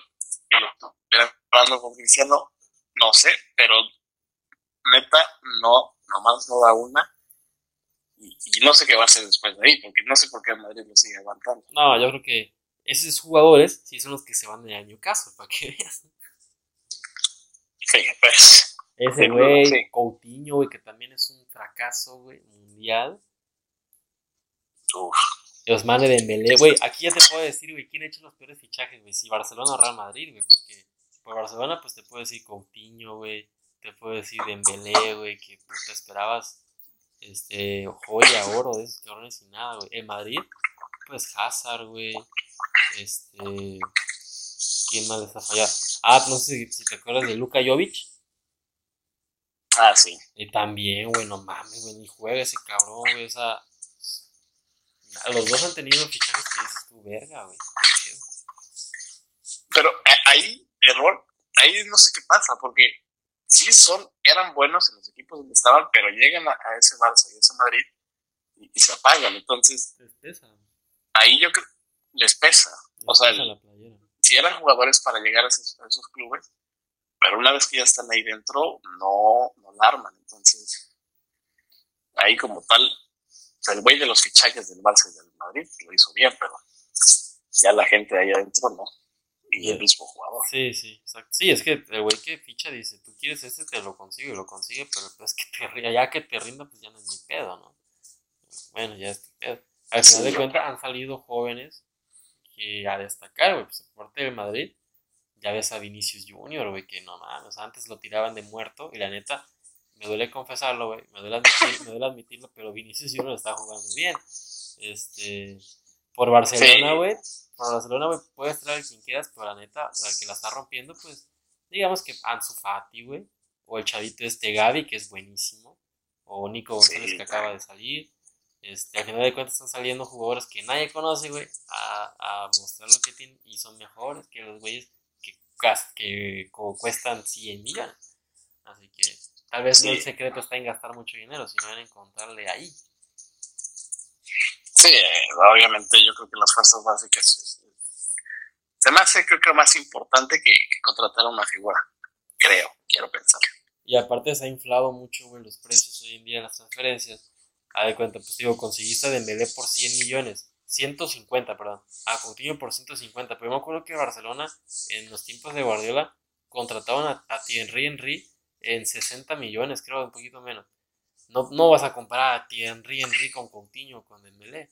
Speaker 2: que lo estuvieran hablando con Cristiano? No sé, pero neta, no, nomás no da una. Y, y, no sé qué va a hacer después de ahí, porque no sé por qué el Madrid lo sigue aguantando.
Speaker 1: No, yo creo que esos jugadores sí son los que se van de año caso, para que veas.
Speaker 2: Sí, pues.
Speaker 1: Ese güey, Coutinho, güey, que también es un fracaso, güey, mundial. Uf. Osmane Dembélé, güey, aquí ya te puedo decir, güey, quién ha hecho los peores fichajes, güey, si Barcelona o Real Madrid, güey, porque por Barcelona, pues te puedo decir Coutinho, güey, te puedo decir Dembélé, güey, que puta esperabas, este, joya, oro de esos cabrones y nada, güey. En Madrid, pues Hazard, güey, este, ¿quién más les ha fallado? Ah, no sé si te acuerdas de Luka Jovic.
Speaker 2: Ah, sí.
Speaker 1: Y también, güey, no mames, güey, ni juega ese cabrón, güey, o sea. Los dos han tenido fichajes que dices tú, verga, güey.
Speaker 2: Pero eh, ahí, error, ahí no sé qué pasa, porque sí son, eran buenos en los equipos donde estaban, pero llegan a, ese Barça y a ese Madrid y, se apagan, entonces. Les pesa. Ahí yo creo, les pesa. o sea, si eran jugadores para llegar a esos, a esos clubes, pero una vez que ya están ahí dentro, no, no la arman. Entonces, ahí como tal, o sea, el güey de los fichajes del Barça y del Madrid lo hizo bien, pero ya la gente ahí adentro no. Y el mismo jugador.
Speaker 1: Sí, sí, exacto. Sí, es que el güey que ficha dice, tú quieres este, te lo consigo y lo consigue, pero pues que te, ya que te rinda, pues ya no es mi pedo, ¿no? Bueno, ya es tu pedo. Al final de cuentas han salido jóvenes que a destacar, güey, pues parte de Madrid ya ves a Vinicius Junior, güey, que no mames, antes lo tiraban de muerto y la neta, me duele confesarlo, güey, me, duele me duele admitirlo, pero Vinicius Junior está jugando bien. Este, por Barcelona, güey, por Barcelona, güey, puedes traer quien quieras, pero la neta, la que la está rompiendo, pues, digamos que Ansu Fati, güey, o el chavito este Gaby, que es buenísimo, o Nico González, que acaba de salir. Este, al final de cuentas están saliendo jugadores que nadie conoce, güey, a, a mostrar lo que tienen y son mejores que los güeyes que cuestan 100 millones. Así que tal vez no el secreto está en gastar mucho dinero, sino en encontrarle ahí.
Speaker 2: Sí, obviamente yo creo que las fuerzas básicas se me hace creo que más importante que, contratar a una figura, creo, quiero pensar.
Speaker 1: Y aparte se ha inflado mucho, güey, los precios hoy en día en las transferencias. A de cuenta, pues digo, conseguiste a Dembélé por 100 millones 150, perdón. A Coutinho por 150. Pero me acuerdo que Barcelona, en los tiempos de Guardiola, contrataban a, a Thierry Henry en 60 millones, creo, un poquito menos. No, no vas a comparar a Thierry Henry con Coutinho, con Dembélé.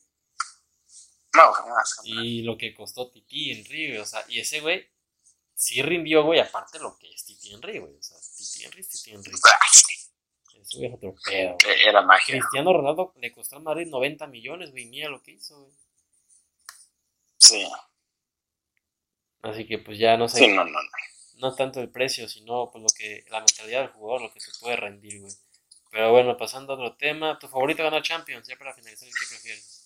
Speaker 2: No, jamás,
Speaker 1: Y lo que costó Titi Henry, o sea, y ese güey sí rindió, güey, aparte lo que es Titi Henry, güey. O sea, Titi Henry es Titi Henry. Ah, Eso es otro pedo.
Speaker 2: Era magia.
Speaker 1: Cristiano Ronaldo le costó al Madrid 90 millones, güey, mira lo que hizo, güey.
Speaker 2: Sí.
Speaker 1: Así que pues ya no sé.
Speaker 2: Sí, no, no, no.
Speaker 1: No tanto el precio, sino pues lo que, la mentalidad del jugador, lo que se puede rendir, güey. Pero bueno, pasando a otro tema, ¿tu favorito ganar Champions? Ya para finalizar, ¿qué prefieres?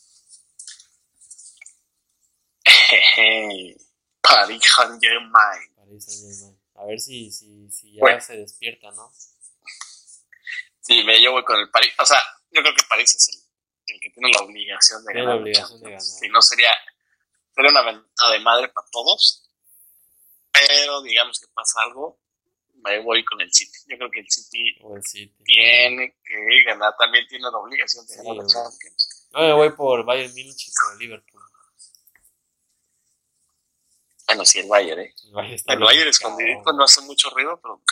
Speaker 2: Paris Saint Germain.
Speaker 1: Paris Saint Germain. A ver si, si, si ya se despierta, ¿no?
Speaker 2: Sí, me voy con el París. O sea, yo creo que París es el, el que tiene la obligación de
Speaker 1: tiene
Speaker 2: ganar.
Speaker 1: la obligación de ganar.
Speaker 2: Si no sería sería una ventaja de madre para todos. Pero digamos que pasa algo, me voy con el City. Yo creo que el City, tiene que ganar, también tiene la obligación de ganar la Champions.
Speaker 1: No, me voy por Bayern Munich y por Liverpool.
Speaker 2: Bueno, sí, el Bayern, ¿eh? El Bayern, el Bayern escondidito no hace mucho ruido, pero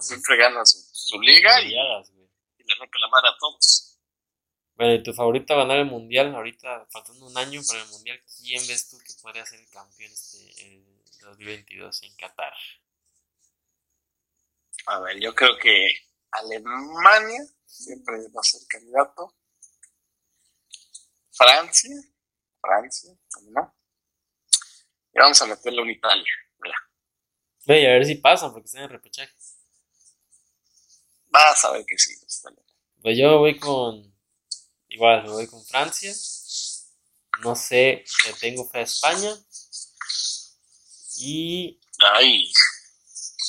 Speaker 2: siempre gana su, liga y, y, le rompe la madre a todos.
Speaker 1: Bueno, ¿y tu favorito a ganar el mundial? Ahorita, faltando un año para el mundial, ¿quién ves tú que podría ser el campeón este, 2022 en Qatar.
Speaker 2: A ver, yo creo que Alemania siempre va a ser candidato. Francia, Francia, ¿no? Y vamos a meterle un Italia. Mira.
Speaker 1: Ve, a ver si pasan porque están en repechaje.
Speaker 2: Vas a ver que sí.
Speaker 1: Pues yo voy con. Igual, me voy con Francia. No sé, le tengo fe a España. Y.
Speaker 2: Ay.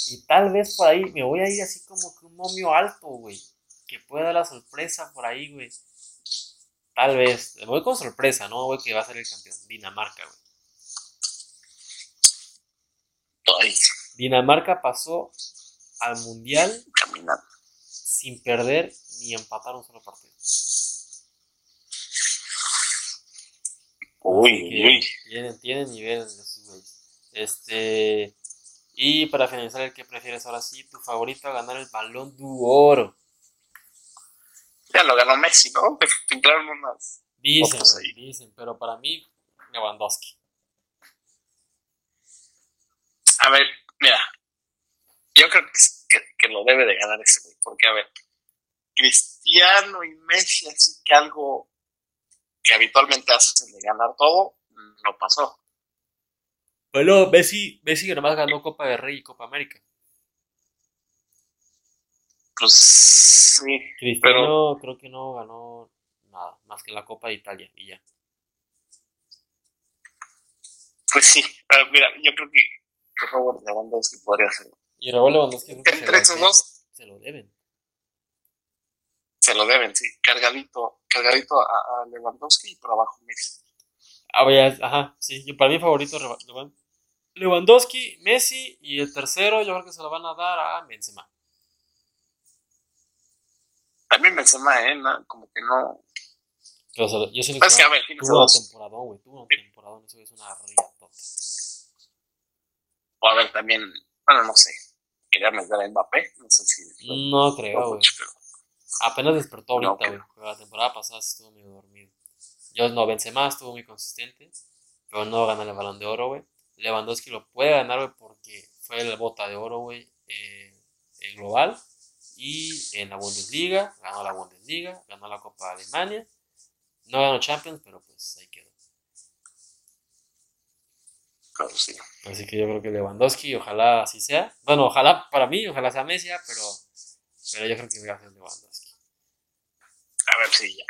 Speaker 1: Y tal vez por ahí me voy a ir así como que un momio alto, güey. Que pueda dar la sorpresa por ahí, güey. Tal vez. Me voy con sorpresa, ¿no? Güey, que va a ser el campeón. Dinamarca,
Speaker 2: güey. Ay.
Speaker 1: Dinamarca pasó al mundial
Speaker 2: Caminando.
Speaker 1: sin perder ni empatar un solo partido.
Speaker 2: Uy, uy.
Speaker 1: Tienen, tienen niveles de esos güeyes. Este. Y para finalizar, el que prefieres ahora sí, tu favorito a ganar el balón de oro.
Speaker 2: Ya lo ganó Messi, ¿no? Claro, unas.
Speaker 1: Dicen, dicen, pero para mí, Lewandowski.
Speaker 2: A ver, mira, yo creo que, que, lo debe de ganar ese güey, porque a ver, Cristiano y Messi, así que algo que habitualmente hacen de ganar todo, no pasó.
Speaker 1: Bueno, Messi, Messi nomás ganó Copa de Rey y Copa América.
Speaker 2: Pues sí.
Speaker 1: Cristiano creo que no ganó nada, más que la Copa de Italia y ya.
Speaker 2: Pues sí, pero mira, yo creo que, que Robert Lewandowski podría ser.
Speaker 1: Y Robert Lewandowski
Speaker 2: Entre esos dos
Speaker 1: se lo deben.
Speaker 2: Se lo deben, sí. Cargadito, cargadito a, a Lewandowski y por abajo Messi.
Speaker 1: Ah, ya, ajá, sí. Yo, para mí favorito Lewandowski, Messi y el tercero yo creo que se lo van a dar a Benzema.
Speaker 2: También Benzema, ¿eh? como que no...
Speaker 1: Pero, yo sé
Speaker 2: pues que, a ver,
Speaker 1: tuvo una temporada, güey, tuvo una temporada, eso es una riatota.
Speaker 2: O a ver, también, bueno, no sé, quería meter a Mbappé, no sé si...
Speaker 1: No creo, güey. Apenas despertó ahorita, güey, pero la temporada pasada estuvo medio dormido. Yo no, Benzema estuvo muy consistente, pero no gana el Balón de Oro, güey. Lewandowski lo puede ganar, güey, porque fue la bota de oro, güey, eh, en global. Y en la Bundesliga, ganó la Bundesliga, ganó la Copa de Alemania. No ganó Champions, pero pues ahí quedó.
Speaker 2: Claro, sí.
Speaker 1: Así que yo creo que Lewandowski, ojalá así sea. Bueno, ojalá para mí, ojalá sea Messi, pero, pero yo creo que va a ser Lewandowski.
Speaker 2: A ver si ya.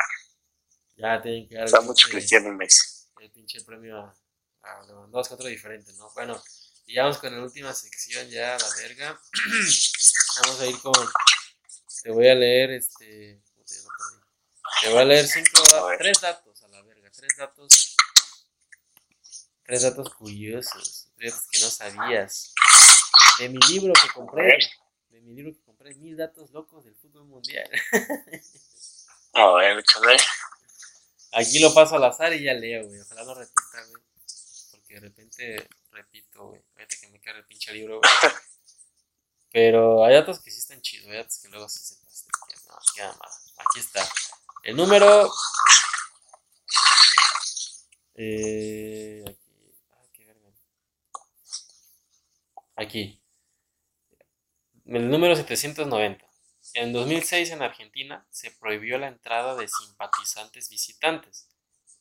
Speaker 1: Ya tienen que dar.
Speaker 2: Está mucho Cristiano en Messi.
Speaker 1: El pinche premio a a Lewandowski, otro diferente, ¿no? Bueno, y vamos con la última sección ya, la verga. vamos a ir con. Te voy a leer este. Te voy a leer cinco, tres datos a la verga, tres datos. Tres datos curiosos, tres que no sabías. De mi libro que compré, de mi libro que compré, mil datos locos del fútbol mundial.
Speaker 2: A ver,
Speaker 1: Aquí lo paso al azar y ya leo, güey. Ojalá no repita, güey de repente repito, güey, fíjate que me cae el pinche libro, güey. Pero hay datos que sí están chidos, hay datos que luego sí se pasan. No, queda mal. Aquí está. El número. Eh, aquí. Ah, qué verga. Aquí. El número 790. En 2006 en Argentina se prohibió la entrada de simpatizantes visitantes.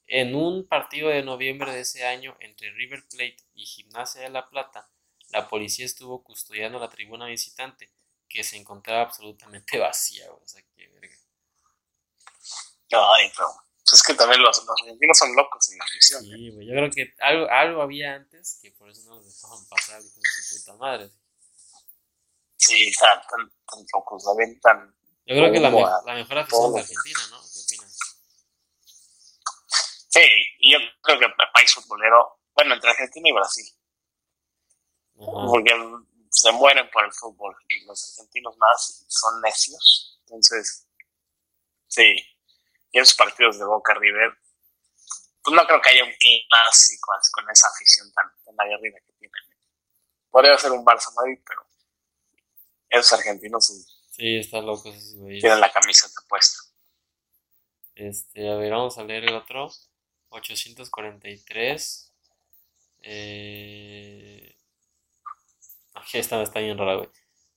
Speaker 1: En un partido de noviembre de ese año entre River Plate y Gimnasia de La Plata, la policía estuvo custodiando la tribuna visitante, que se encontraba absolutamente vacía, o sea, qué verga.
Speaker 2: Ay, pero es que también los, argentinos son locos en la afición.
Speaker 1: Sí, güey, yo creo que algo, algo había antes que por eso no los dejaban pasar, con su puta madre.
Speaker 2: Sí, están tan, tan locos, la ven tan...
Speaker 1: Yo creo que la, la mejor afición de Argentina, ¿no? ¿Qué opinas?
Speaker 2: Sí, y yo creo que el país futbolero, bueno, entre Argentina y Brasil. Porque se mueren por el fútbol y los argentinos más son necios. Entonces, sí. Y esos partidos de Boca River, pues no creo que haya un clásico con esa afición tan, tan aguerrida que tienen. Podría ser un Barça Madrid, pero esos argentinos sí.
Speaker 1: Sí, están locos
Speaker 2: Tienen la camiseta puesta.
Speaker 1: Este, a ver, vamos a leer el otro. 843. Eh, Aquí está, está bien rara, güey.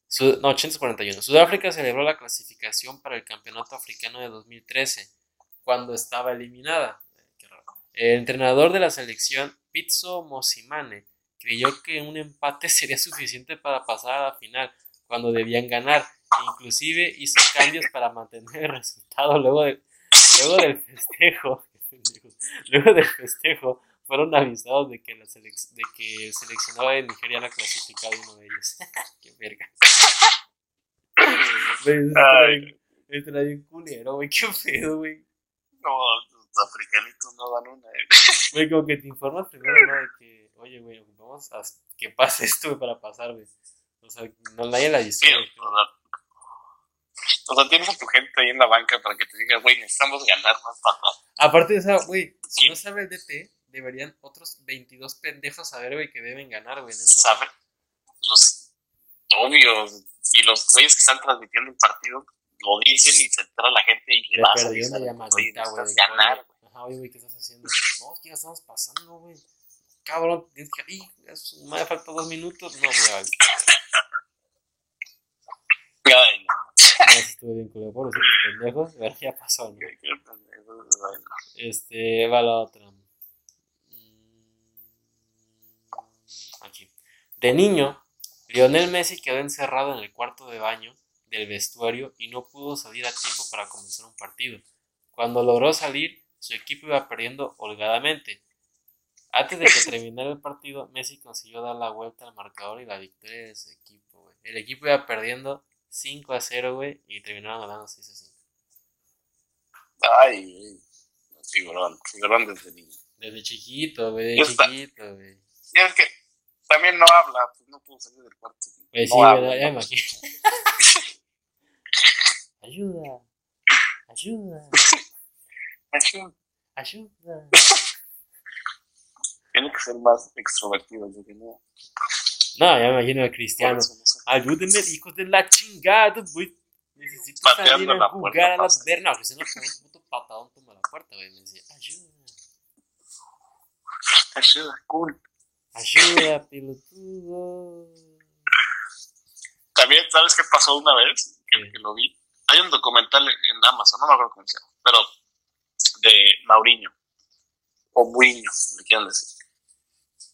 Speaker 1: Sud- no, 841. Sudáfrica celebró la clasificación para el Campeonato Africano de 2013, cuando estaba eliminada. Qué raro. El entrenador de la selección, Pizzo Mosimane, creyó que un empate sería suficiente para pasar a la final, cuando debían ganar. Inclusive hizo cambios para mantener el resultado luego, de, luego del festejo. luego del festejo fueron avisados de que, la selec- de que el seleccionado de Nigeria era clasificado uno de ellos. Qué verga. Está
Speaker 2: Ay.
Speaker 1: bien- culero, güey. Qué pedo, güey.
Speaker 2: No, los africanitos no dan una. eh.
Speaker 1: Güey, como que te informas primero, ¿no? De que, oye, güey, ocupamos a que pase esto, para pasar, güey. O sea, no nadie la
Speaker 2: Sí,
Speaker 1: güey.
Speaker 2: o sea, tienes a tu gente ahí en la banca para que te diga, güey, necesitamos ganar más para
Speaker 1: Aparte, o sea, güey, si
Speaker 2: Sí.
Speaker 1: no sabe el DT, deberían otros 22 pendejos saber, güey, que deben ganar, güey.
Speaker 2: saber. Los obvios y los güeyes que están transmitiendo el partido lo dicen y se entera la gente y le a
Speaker 1: perdí una llamadita, güey. de
Speaker 2: ganar,
Speaker 1: oye, Ajá, güey, ¿qué estás haciendo? No, ya estamos pasando, güey. Cabrón, tienes que. ¡Ih! es- Me falta dos minutos. No, vale.
Speaker 2: Ay, no,
Speaker 1: No, sí estuvo bien culero. Pobrecitos pendejos. A ver, ya pasó. Este, va la otra. Mm, Aquí. De niño, Lionel Messi quedó encerrado en el cuarto de baño del vestuario y no pudo salir a tiempo para comenzar un partido. Cuando logró salir, su equipo iba perdiendo holgadamente. Antes de que terminara el partido, Messi consiguió dar la vuelta al marcador y la victoria de su equipo, güey. El equipo iba perdiendo 5 a 0, güey, y terminaron ganando 6 a 5.
Speaker 2: Ay, figurón, figurón desde niño.
Speaker 1: Desde chiquito, güey,
Speaker 2: Ya
Speaker 1: de
Speaker 2: está.
Speaker 1: chiquito, güey.
Speaker 2: Y es que también no habla, pues no pudo salir del cuarto.
Speaker 1: Pues
Speaker 2: No
Speaker 1: sí,
Speaker 2: habla,
Speaker 1: ¿verdad? Ya me
Speaker 2: ¿no?
Speaker 1: imagino. ayuda, ayuda,
Speaker 2: Así,
Speaker 1: ayuda.
Speaker 2: Tiene que ser más extrovertido, yo que no.
Speaker 1: Ya me imagino a Cristiano. Ayúdenme, hijos de la chingada, güey. Necesito salir a
Speaker 2: la
Speaker 1: jugar
Speaker 2: puerta,
Speaker 1: a la
Speaker 2: pasa.
Speaker 1: verga. No, Cristiano con un puto patadón toma la puerta, güey. Me decía, ayuda,
Speaker 2: Ayuda, cool.
Speaker 1: ayuda, pelotudo.
Speaker 2: También, ¿sabes qué pasó una vez? Que, lo vi. Hay un documental en Amazon, no me acuerdo cómo se llama, pero de Mauriño. O Mourinho, le quieran decir.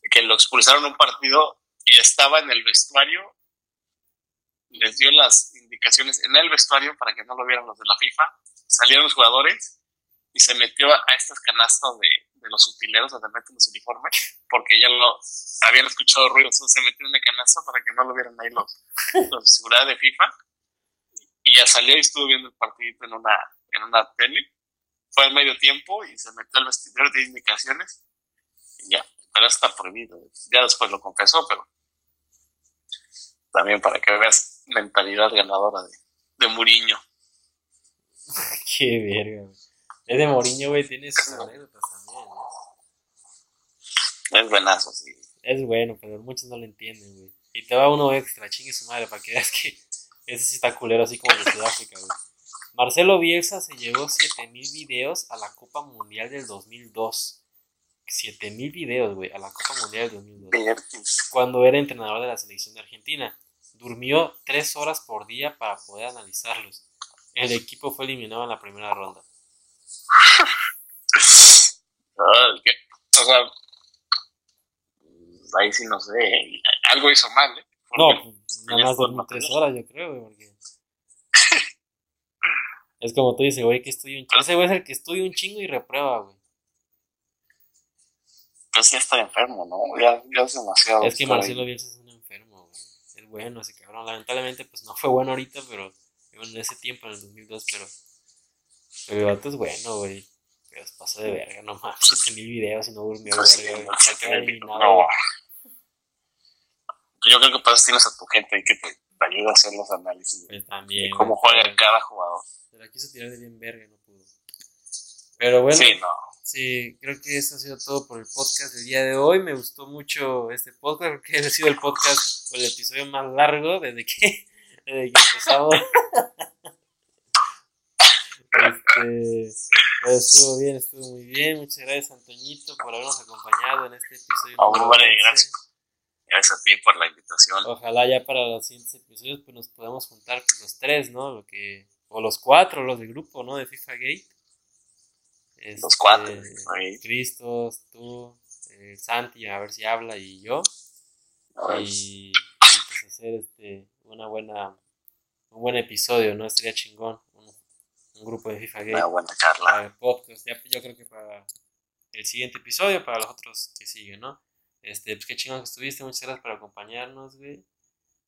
Speaker 2: Que lo expulsaron un partido y estaba en el vestuario. Les dio las indicaciones en el vestuario para que no lo vieran los de la FIFA. Salieron los jugadores y se metió a estas canastas de, de los utileros donde meten los uniformes porque ya lo habían escuchado ruidos. Entonces se metió en la canasta para que no lo vieran ahí los, los de seguridad de FIFA. Y ya salió y estuvo viendo el partidito en una, en una tele. Fue al medio tiempo y se metió al vestidor de indicaciones. Y ya, pero está prohibido. Ya después lo confesó, pero también para que veas mentalidad ganadora de, de Muriño.
Speaker 1: Qué verga. Es de Moriño, güey, tiene sus anécdotas también, ¿no?
Speaker 2: Es buenazo, sí.
Speaker 1: Es bueno, pero muchos no lo entienden, güey. Y te va uno extra, chingue su madre, para que veas que ese sí está culero, así como el de Sudáfrica, güey. Marcelo Bielsa se llevó 7000 videos a la Copa Mundial del 2002. 7000 videos, güey, a la Copa Mundial del 2002.
Speaker 2: Vertis.
Speaker 1: Cuando era entrenador de la selección de Argentina. Durmió 3 horas por día para poder analizarlos. El equipo fue eliminado en la primera ronda.
Speaker 2: ¿qué? O sea, ahí sí no sé. ¿eh? Algo hizo mal, ¿eh?
Speaker 1: No,
Speaker 2: Porque
Speaker 1: nada más dormí 3
Speaker 2: material.
Speaker 1: horas, yo creo, güey, porque... Es como tú dices, güey, que estudia un chingo. Ese güey es el que estudia un chingo y reprueba, güey.
Speaker 2: Pues ya está enfermo, ¿no? Ya, ya es demasiado.
Speaker 1: Es que. Marcelo Bielsa es un enfermo, güey. Es bueno ese cabrón. Lamentablemente, pues no fue bueno ahorita, pero en ese tiempo, en el 2002, pero. Pero el vato es bueno, güey. Pero se pasó de verga, no mames. 7000 videos y no durmió,
Speaker 2: Pues sí,
Speaker 1: verga,
Speaker 2: no,
Speaker 1: Se queda eliminado.
Speaker 2: no. Yo creo que para eso tienes a tu gente ahí que te, te ayuda a hacer los análisis
Speaker 1: Pues
Speaker 2: de
Speaker 1: también.
Speaker 2: cómo juega
Speaker 1: pero
Speaker 2: cada jugador.
Speaker 1: Se la quiso tirar de bien verga no pudo. Pero bueno.
Speaker 2: Sí, no.
Speaker 1: Sí, creo que eso ha sido todo por el podcast del día de hoy. Me gustó mucho este podcast, creo que ha sido el podcast o el episodio más largo desde que, desde que empezamos. este, pues estuvo bien, estuvo muy bien. Muchas gracias, Antoñito, por habernos acompañado en este episodio.
Speaker 2: Hombre,
Speaker 1: 11.
Speaker 2: gracias. Gracias a ti por la invitación.
Speaker 1: Ojalá ya para los siguientes episodios pues nos podamos juntar pues, los tres, ¿no? Lo que, o los cuatro, los del grupo, ¿no? De FIFA Gate.
Speaker 2: Los cuatro.
Speaker 1: Este, Cristos, tú, eh, Santi, a ver si habla y yo. Y, pues hacer este, una buena, un buen episodio, ¿no? Estaría chingón. Un, grupo de FIFA Gate.
Speaker 2: Una buena charla.
Speaker 1: podcast. Ya, yo creo que para el siguiente episodio, para los otros que siguen, ¿no? Este, pues qué chingón que estuviste, muchas gracias por acompañarnos, güey.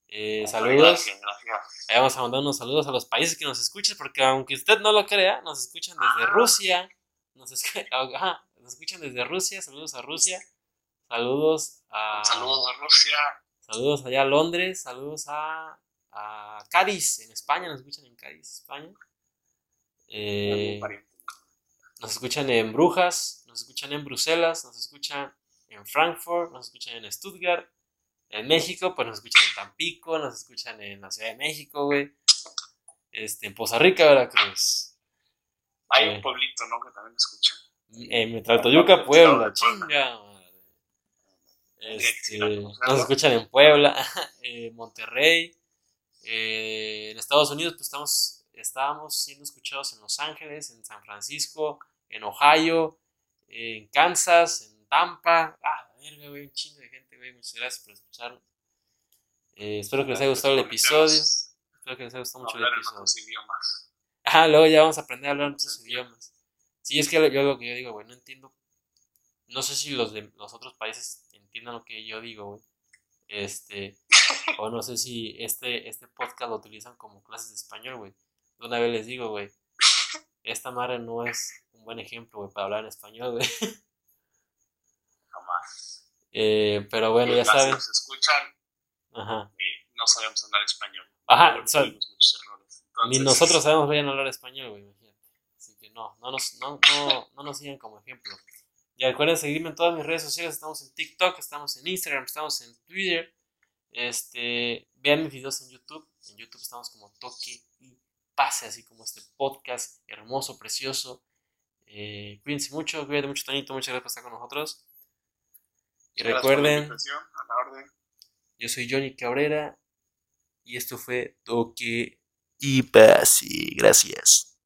Speaker 1: Eh, saludos. Ahí vamos a mandar unos saludos a los países que nos escuchan, porque aunque usted no lo crea, nos escuchan desde Rusia. Nos, nos escuchan desde Rusia. Saludos a Rusia. Saludos a.
Speaker 2: Saludos a Rusia.
Speaker 1: Saludos allá a Londres. Saludos a, a Cádiz, en España. Nos escuchan en Cádiz, España. Eh, nos escuchan en Brujas. Nos escuchan en Bruselas. Nos escuchan en Frankfurt, nos escuchan en Stuttgart, en México, pues nos escuchan en Tampico, nos escuchan en la Ciudad de México, güey. Este, en Poza Rica, Veracruz.
Speaker 2: Hay un eh, pueblito, ¿no? Que también escucha.
Speaker 1: En Metraltoyuca, Puebla, chinga. Este, nos escuchan en Puebla, en Monterrey, eh, en Estados Unidos, pues estamos, estábamos siendo escuchados en Los Ángeles, en San Francisco, en Ohio, en Kansas, en Tampa. Ah, verga, güey, un chingo de gente, güey. Muchas gracias por escucharnos. Eh, espero que les haya gustado el episodio. Espero que les haya gustado mucho el episodio. Ah, luego ya vamos a aprender a hablar muchos idiomas. Sí, es que yo lo que yo digo, güey, no entiendo. No sé si los de los otros países entiendan lo que yo digo, güey. Este, o no sé si este, este podcast lo utilizan como clases de español, güey. Una vez les digo, güey, esta madre no es un buen ejemplo, güey, para hablar en español, güey. Eh, pero bueno, ya saben.
Speaker 2: nos escuchan,
Speaker 1: Ajá.
Speaker 2: No sabemos hablar español.
Speaker 1: Ajá, ni nosotros sabemos bien hablar español, güey, imagínate. Así que no, no nos, no, no, no nos sigan como ejemplo. Y recuerden seguirme en todas mis redes sociales. Estamos en TikTok, estamos en Instagram, estamos en Twitter. Este, vean mis videos en YouTube. En YouTube estamos como Toque y Pase, así como este podcast hermoso, precioso. Eh, cuídense mucho, cuídate mucho, Tonito. Muchas gracias por estar con nosotros. Y recuerden, yo soy Johnny Cabrera y esto fue Toque y Pasi. Gracias.